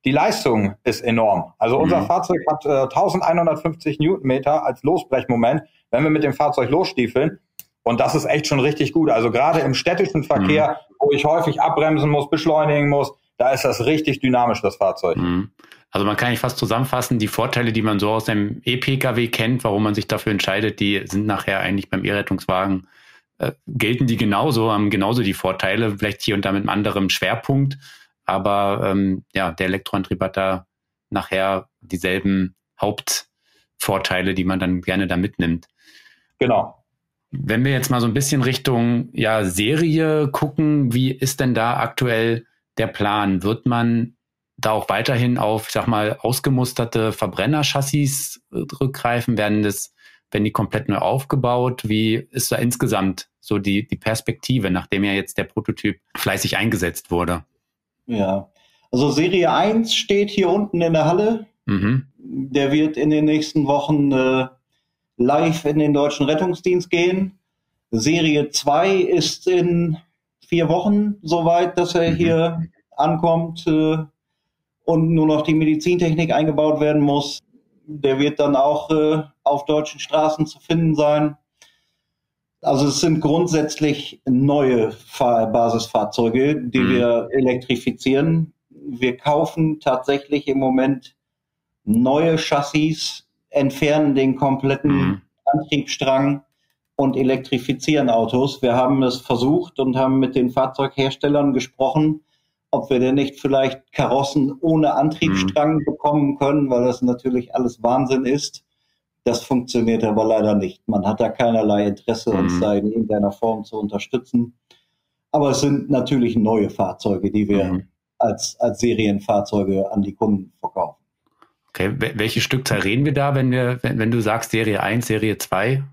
die Leistung ist enorm. Also unser mhm. Fahrzeug hat äh, 1150 Newtonmeter als Losbrechmoment, wenn wir mit dem Fahrzeug losstiefeln. Und das ist echt schon richtig gut. Also gerade im städtischen Verkehr, mhm. wo ich häufig abbremsen muss, beschleunigen muss, da ist das richtig dynamisch, das Fahrzeug. Mhm. Also man kann nicht fast zusammenfassen, die Vorteile, die man so aus dem E-Pkw kennt, warum man sich dafür entscheidet, die sind nachher eigentlich beim E-Rettungswagen, äh, gelten die genauso, haben genauso die Vorteile, vielleicht hier und da mit einem anderen Schwerpunkt. Aber ähm, ja, der Elektroantrieb hat da nachher dieselben Hauptvorteile, die man dann gerne da mitnimmt. Genau. Wenn wir jetzt mal so ein bisschen Richtung ja, Serie gucken, wie ist denn da aktuell der Plan? Wird man da auch weiterhin auf, ich sag mal, ausgemusterte Verbrennerchassis rückgreifen? Werden das, werden die komplett neu aufgebaut? Wie ist da insgesamt so die, die Perspektive, nachdem ja jetzt der Prototyp fleißig eingesetzt wurde? Ja, also Serie 1 steht hier unten in der Halle. Mhm. Der wird in den nächsten Wochen äh, live in den deutschen Rettungsdienst gehen. Serie 2 ist in vier Wochen soweit, dass er mhm. hier ankommt äh, und nur noch die Medizintechnik eingebaut werden muss. Der wird dann auch äh, auf deutschen Straßen zu finden sein. Also es sind grundsätzlich neue Fahr Basisfahrzeuge, die mhm. wir elektrifizieren. Wir kaufen tatsächlich im Moment neue Chassis, entfernen den kompletten mhm. Antriebsstrang und elektrifizieren Autos. Wir haben es versucht und haben mit den Fahrzeugherstellern gesprochen, ob wir denn nicht vielleicht Karossen ohne Antriebsstrang mhm. bekommen können, weil das natürlich alles Wahnsinn ist. Das funktioniert aber leider nicht. Man hat da keinerlei Interesse, uns mhm. da in irgendeiner Form zu unterstützen. Aber es sind natürlich neue Fahrzeuge, die wir mhm. als, als Serienfahrzeuge an die Kunden verkaufen. Okay, welche Stückzahl reden wir da, wenn wir, wenn, wenn du sagst Serie 1, Serie 2?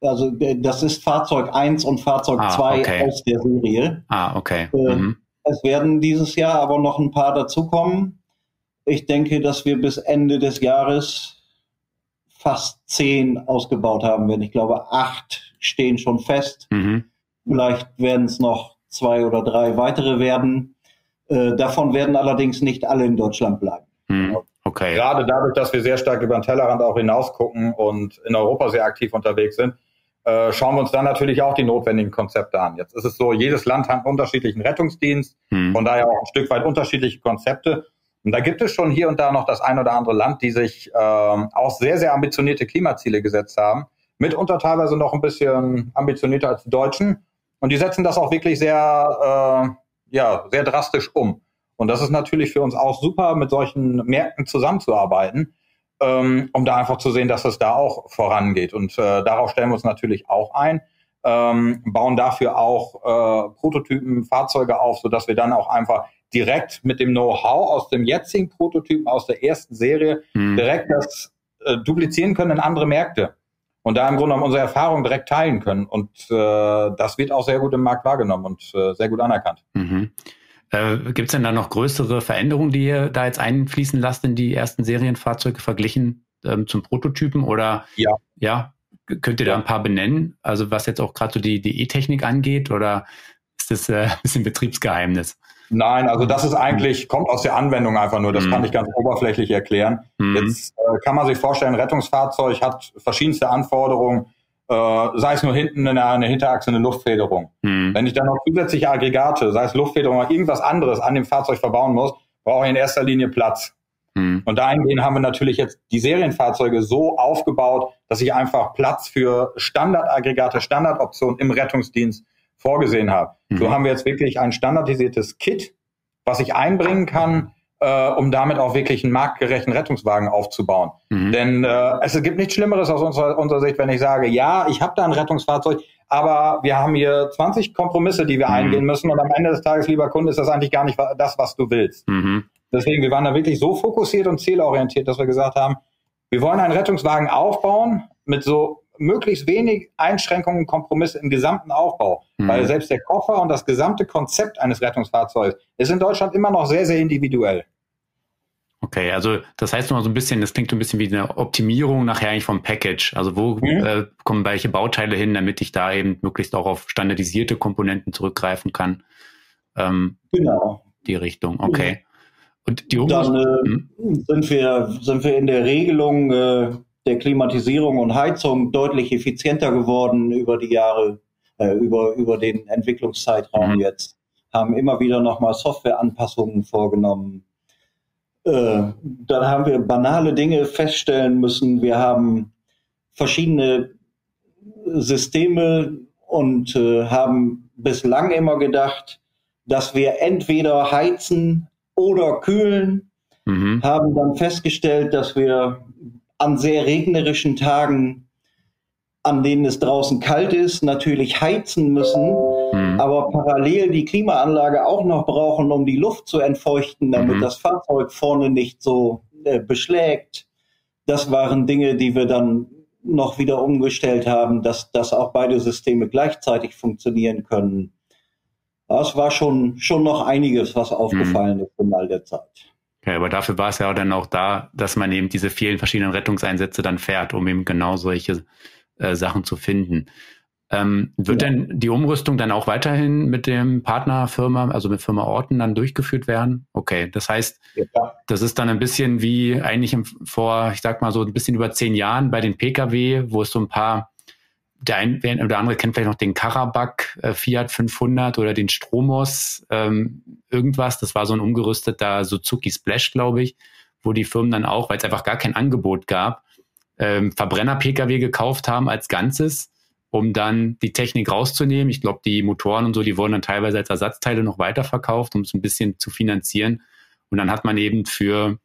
Also das ist Fahrzeug 1 und Fahrzeug ah, 2 okay. aus der Serie. Ah, okay. Äh, mhm. Es werden dieses Jahr aber noch ein paar dazukommen. Ich denke, dass wir bis Ende des Jahres fast zehn ausgebaut haben werden. Ich glaube, acht stehen schon fest. Mhm. Vielleicht werden es noch zwei oder drei weitere werden. Äh, davon werden allerdings nicht alle in Deutschland bleiben. Mhm. Okay. Gerade dadurch, dass wir sehr stark über den Tellerrand auch hinaus gucken und in Europa sehr aktiv unterwegs sind, äh, schauen wir uns dann natürlich auch die notwendigen Konzepte an. Jetzt ist es so, jedes Land hat einen unterschiedlichen Rettungsdienst, mhm. von daher auch ein Stück weit unterschiedliche Konzepte. Und da gibt es schon hier und da noch das ein oder andere Land, die sich ähm, auch sehr, sehr ambitionierte Klimaziele gesetzt haben. Mitunter teilweise noch ein bisschen ambitionierter als die Deutschen. Und die setzen das auch wirklich sehr, äh, ja, sehr drastisch um. Und das ist natürlich für uns auch super, mit solchen Märkten zusammenzuarbeiten, ähm, um da einfach zu sehen, dass es da auch vorangeht. Und äh, darauf stellen wir uns natürlich auch ein, ähm, bauen dafür auch äh, Prototypen, Fahrzeuge auf, sodass wir dann auch einfach direkt mit dem Know-how aus dem jetzigen Prototypen, aus der ersten Serie, mhm. direkt das äh, duplizieren können in andere Märkte. Und da im Grunde genommen unsere Erfahrung direkt teilen können. Und äh, das wird auch sehr gut im Markt wahrgenommen und äh, sehr gut anerkannt. Mhm. Äh, Gibt es denn da noch größere Veränderungen, die ihr da jetzt einfließen lasst in die ersten Serienfahrzeuge verglichen ähm, zum Prototypen? Oder ja. ja, könnt ihr da ein paar benennen? Also was jetzt auch gerade so die, die E-Technik angeht oder ist das äh, ein bisschen Betriebsgeheimnis? Nein, also das ist eigentlich, kommt aus der Anwendung einfach nur. Das mhm. kann ich ganz oberflächlich erklären. Mhm. Jetzt äh, kann man sich vorstellen, ein Rettungsfahrzeug hat verschiedenste Anforderungen, äh, sei es nur hinten eine, eine Hinterachse, eine Luftfederung. Mhm. Wenn ich dann noch zusätzliche Aggregate, sei es Luftfederung oder irgendwas anderes an dem Fahrzeug verbauen muss, brauche ich in erster Linie Platz. Mhm. Und dahingehend haben wir natürlich jetzt die Serienfahrzeuge so aufgebaut, dass ich einfach Platz für Standardaggregate, Standardoptionen im Rettungsdienst vorgesehen habe. Mhm. So haben wir jetzt wirklich ein standardisiertes Kit, was ich einbringen kann, äh, um damit auch wirklich einen marktgerechten Rettungswagen aufzubauen. Mhm. Denn äh, es gibt nichts Schlimmeres aus unserer, unserer Sicht, wenn ich sage, ja, ich habe da ein Rettungsfahrzeug, aber wir haben hier 20 Kompromisse, die wir mhm. eingehen müssen und am Ende des Tages, lieber Kunde, ist das eigentlich gar nicht das, was du willst. Mhm. Deswegen, wir waren da wirklich so fokussiert und zielorientiert, dass wir gesagt haben, wir wollen einen Rettungswagen aufbauen mit so möglichst wenig Einschränkungen und Kompromisse im gesamten Aufbau. Mhm. Weil selbst der Koffer und das gesamte Konzept eines Rettungsfahrzeugs ist in Deutschland immer noch sehr, sehr individuell. Okay, also das heißt noch so ein bisschen, das klingt so ein bisschen wie eine Optimierung nachher eigentlich vom Package. Also wo mhm. äh, kommen welche Bauteile hin, damit ich da eben möglichst auch auf standardisierte Komponenten zurückgreifen kann. Ähm, genau. Die Richtung, okay. Und die Dann äh, hm? sind, wir, sind wir in der Regelung äh, der Klimatisierung und Heizung deutlich effizienter geworden über die Jahre, äh, über, über den Entwicklungszeitraum mhm. jetzt. Haben immer wieder nochmal Softwareanpassungen vorgenommen äh, dann haben wir banale Dinge feststellen müssen. Wir haben verschiedene Systeme und äh, haben bislang immer gedacht, dass wir entweder heizen oder kühlen, mhm. haben dann festgestellt, dass wir an sehr regnerischen Tagen an denen es draußen kalt ist, natürlich heizen müssen, mhm. aber parallel die Klimaanlage auch noch brauchen, um die Luft zu entfeuchten, damit mhm. das Fahrzeug vorne nicht so äh, beschlägt. Das waren Dinge, die wir dann noch wieder umgestellt haben, dass, dass auch beide Systeme gleichzeitig funktionieren können. Das war schon, schon noch einiges, was aufgefallen mhm. ist in all der Zeit. Ja, aber dafür war es ja dann auch da, dass man eben diese vielen verschiedenen Rettungseinsätze dann fährt, um eben genau solche äh, Sachen zu finden. Ähm, wird ja. denn die Umrüstung dann auch weiterhin mit dem Partnerfirma, also mit Firma Orten dann durchgeführt werden? Okay, das heißt, ja. das ist dann ein bisschen wie eigentlich im, vor, ich sag mal so ein bisschen über zehn Jahren bei den Pkw, wo es so ein paar, der ein oder andere kennt vielleicht noch den Karabakh äh, Fiat 500 oder den Stromos, ähm, irgendwas. Das war so ein umgerüsteter Suzuki Splash, glaube ich, wo die Firmen dann auch, weil es einfach gar kein Angebot gab, ähm, Verbrenner-Pkw gekauft haben als Ganzes, um dann die Technik rauszunehmen. Ich glaube, die Motoren und so, die wurden dann teilweise als Ersatzteile noch weiterverkauft, um es ein bisschen zu finanzieren. Und dann hat man eben für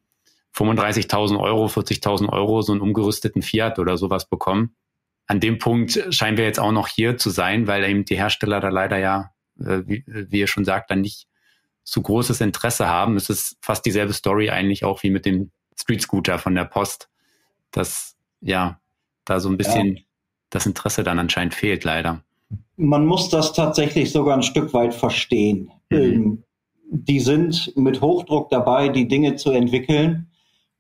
35.000 Euro, 40.000 Euro so einen umgerüsteten Fiat oder sowas bekommen. An dem Punkt scheinen wir jetzt auch noch hier zu sein, weil eben die Hersteller da leider ja, äh, wie, wie ihr schon sagt, dann nicht so großes Interesse haben. Es ist fast dieselbe Story eigentlich auch wie mit dem Street Scooter von der Post. Das ja, da so ein bisschen ja. das Interesse dann anscheinend fehlt, leider. Man muss das tatsächlich sogar ein Stück weit verstehen. Mhm. Ähm, die sind mit Hochdruck dabei, die Dinge zu entwickeln.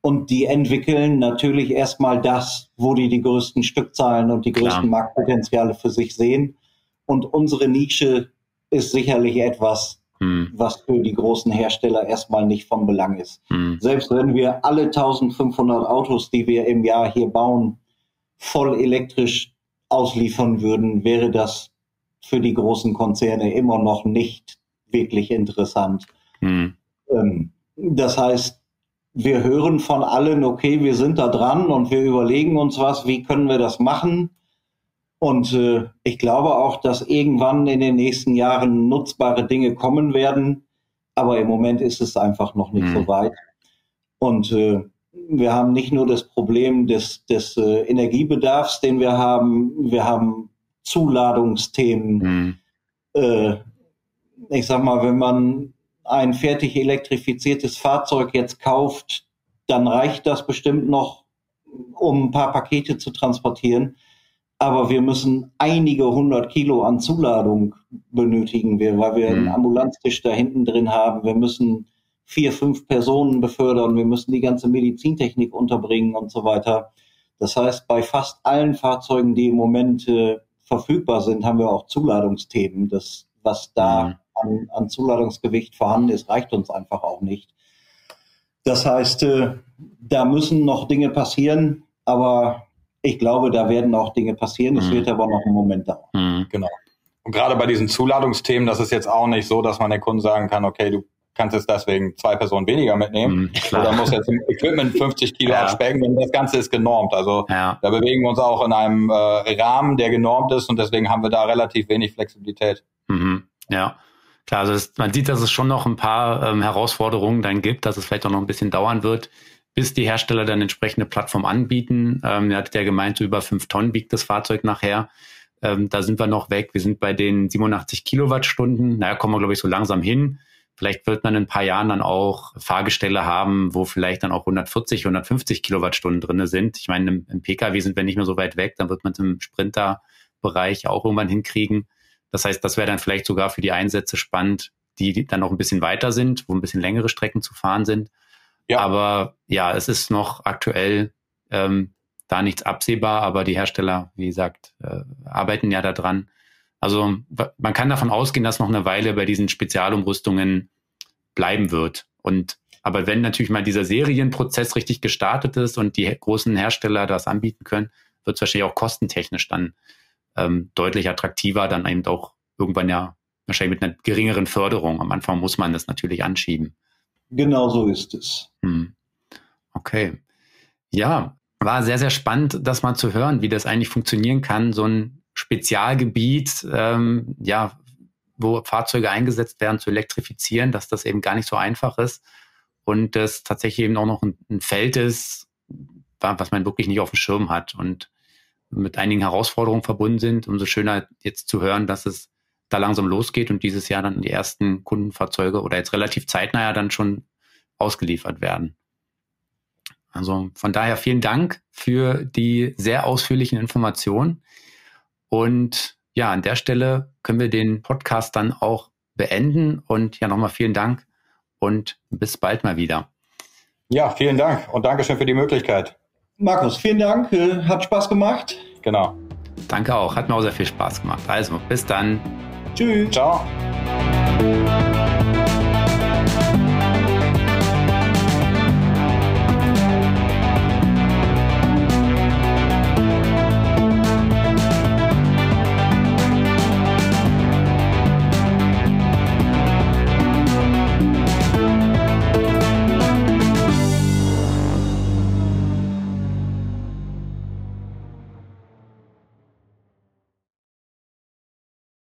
Und die entwickeln natürlich erstmal das, wo die die größten Stückzahlen und die größten Klar. Marktpotenziale für sich sehen. Und unsere Nische ist sicherlich etwas, hm. was für die großen Hersteller erstmal nicht von Belang ist. Hm. Selbst wenn wir alle 1500 Autos, die wir im Jahr hier bauen, voll elektrisch ausliefern würden, wäre das für die großen Konzerne immer noch nicht wirklich interessant. Hm. Ähm, das heißt, wir hören von allen, okay, wir sind da dran und wir überlegen uns was, wie können wir das machen? Und äh, ich glaube auch, dass irgendwann in den nächsten Jahren nutzbare Dinge kommen werden. Aber im Moment ist es einfach noch nicht mhm. so weit. Und äh, wir haben nicht nur das Problem des, des äh, Energiebedarfs, den wir haben, wir haben Zuladungsthemen. Mhm. Ich sag mal, wenn man ein fertig elektrifiziertes Fahrzeug jetzt kauft, dann reicht das bestimmt noch, um ein paar Pakete zu transportieren aber wir müssen einige hundert Kilo an Zuladung benötigen wir, weil wir mhm. einen Ambulanztisch da hinten drin haben. Wir müssen vier, fünf Personen befördern. Wir müssen die ganze Medizintechnik unterbringen und so weiter. Das heißt, bei fast allen Fahrzeugen, die im Moment äh, verfügbar sind, haben wir auch Zuladungsthemen. Das, was da mhm. An, an Zuladungsgewicht vorhanden ist, reicht uns einfach auch nicht. Das heißt, äh, da müssen noch Dinge passieren, aber ich glaube, da werden auch Dinge passieren. Es mhm. wird aber noch einen Moment dauern. Mhm. Genau. Und gerade bei diesen Zuladungsthemen, das ist jetzt auch nicht so, dass man den Kunden sagen kann, okay, du kannst jetzt deswegen zwei Personen weniger mitnehmen. Mhm, oder muss jetzt im Equipment 50 Kilo ja. abspecken, denn das Ganze ist genormt. Also ja. da bewegen wir uns auch in einem äh, Rahmen, der genormt ist und deswegen haben wir da relativ wenig Flexibilität. Mhm. Ja. Klar, also es, man sieht, dass es schon noch ein paar ähm, Herausforderungen dann gibt, dass es vielleicht auch noch ein bisschen dauern wird, bis die Hersteller dann entsprechende Plattform anbieten. Ähm, er hat ja gemeint, so über fünf Tonnen wiegt das Fahrzeug nachher. Ähm, da sind wir noch weg. Wir sind bei den 87 Kilowattstunden. Naja, kommen wir, glaube ich, so langsam hin. Vielleicht wird man in ein paar Jahren dann auch Fahrgestelle haben, wo vielleicht dann auch 140, 150 Kilowattstunden drinne sind. Ich meine, im, im, Pkw sind wir nicht mehr so weit weg. Dann wird man es im Sprinter-Bereich auch irgendwann hinkriegen. Das heißt, das wäre dann vielleicht sogar für die Einsätze spannend, die dann noch ein bisschen weiter sind, wo ein bisschen längere Strecken zu fahren sind. Ja. Aber ja, es ist noch aktuell ähm, da nichts absehbar, aber die Hersteller, wie gesagt, äh, arbeiten ja daran. Also man kann davon ausgehen, dass noch eine Weile bei diesen Spezialumrüstungen bleiben wird. Und aber wenn natürlich mal dieser Serienprozess richtig gestartet ist und die großen Hersteller das anbieten können, wird es wahrscheinlich auch kostentechnisch dann ähm, deutlich attraktiver, dann eben auch irgendwann ja wahrscheinlich mit einer geringeren Förderung. Am Anfang muss man das natürlich anschieben. Genau so ist es. Hm. Okay. Ja, war sehr, sehr spannend, das mal zu hören, wie das eigentlich funktionieren kann, so ein Spezialgebiet, ähm, ja, wo Fahrzeuge eingesetzt werden, zu elektrifizieren, dass das eben gar nicht so einfach ist und das tatsächlich eben auch noch ein, ein Feld ist, was man wirklich nicht auf dem Schirm hat und mit einigen Herausforderungen verbunden sind. Umso schöner jetzt zu hören, dass es da langsam losgeht und dieses Jahr dann die ersten Kundenfahrzeuge oder jetzt relativ zeitnah ja dann schon ausgeliefert werden. Also von daher vielen Dank für die sehr ausführlichen Informationen. Und ja, an der Stelle können wir den Podcast dann auch beenden. Und ja, nochmal vielen Dank und bis bald mal wieder. Ja, vielen Dank und Dankeschön für die Möglichkeit. Markus, vielen Dank. Äh, hat Spaß gemacht. Genau. Danke auch. Hat mir auch sehr viel Spaß gemacht. Also, bis dann. Tschüss. Ciao.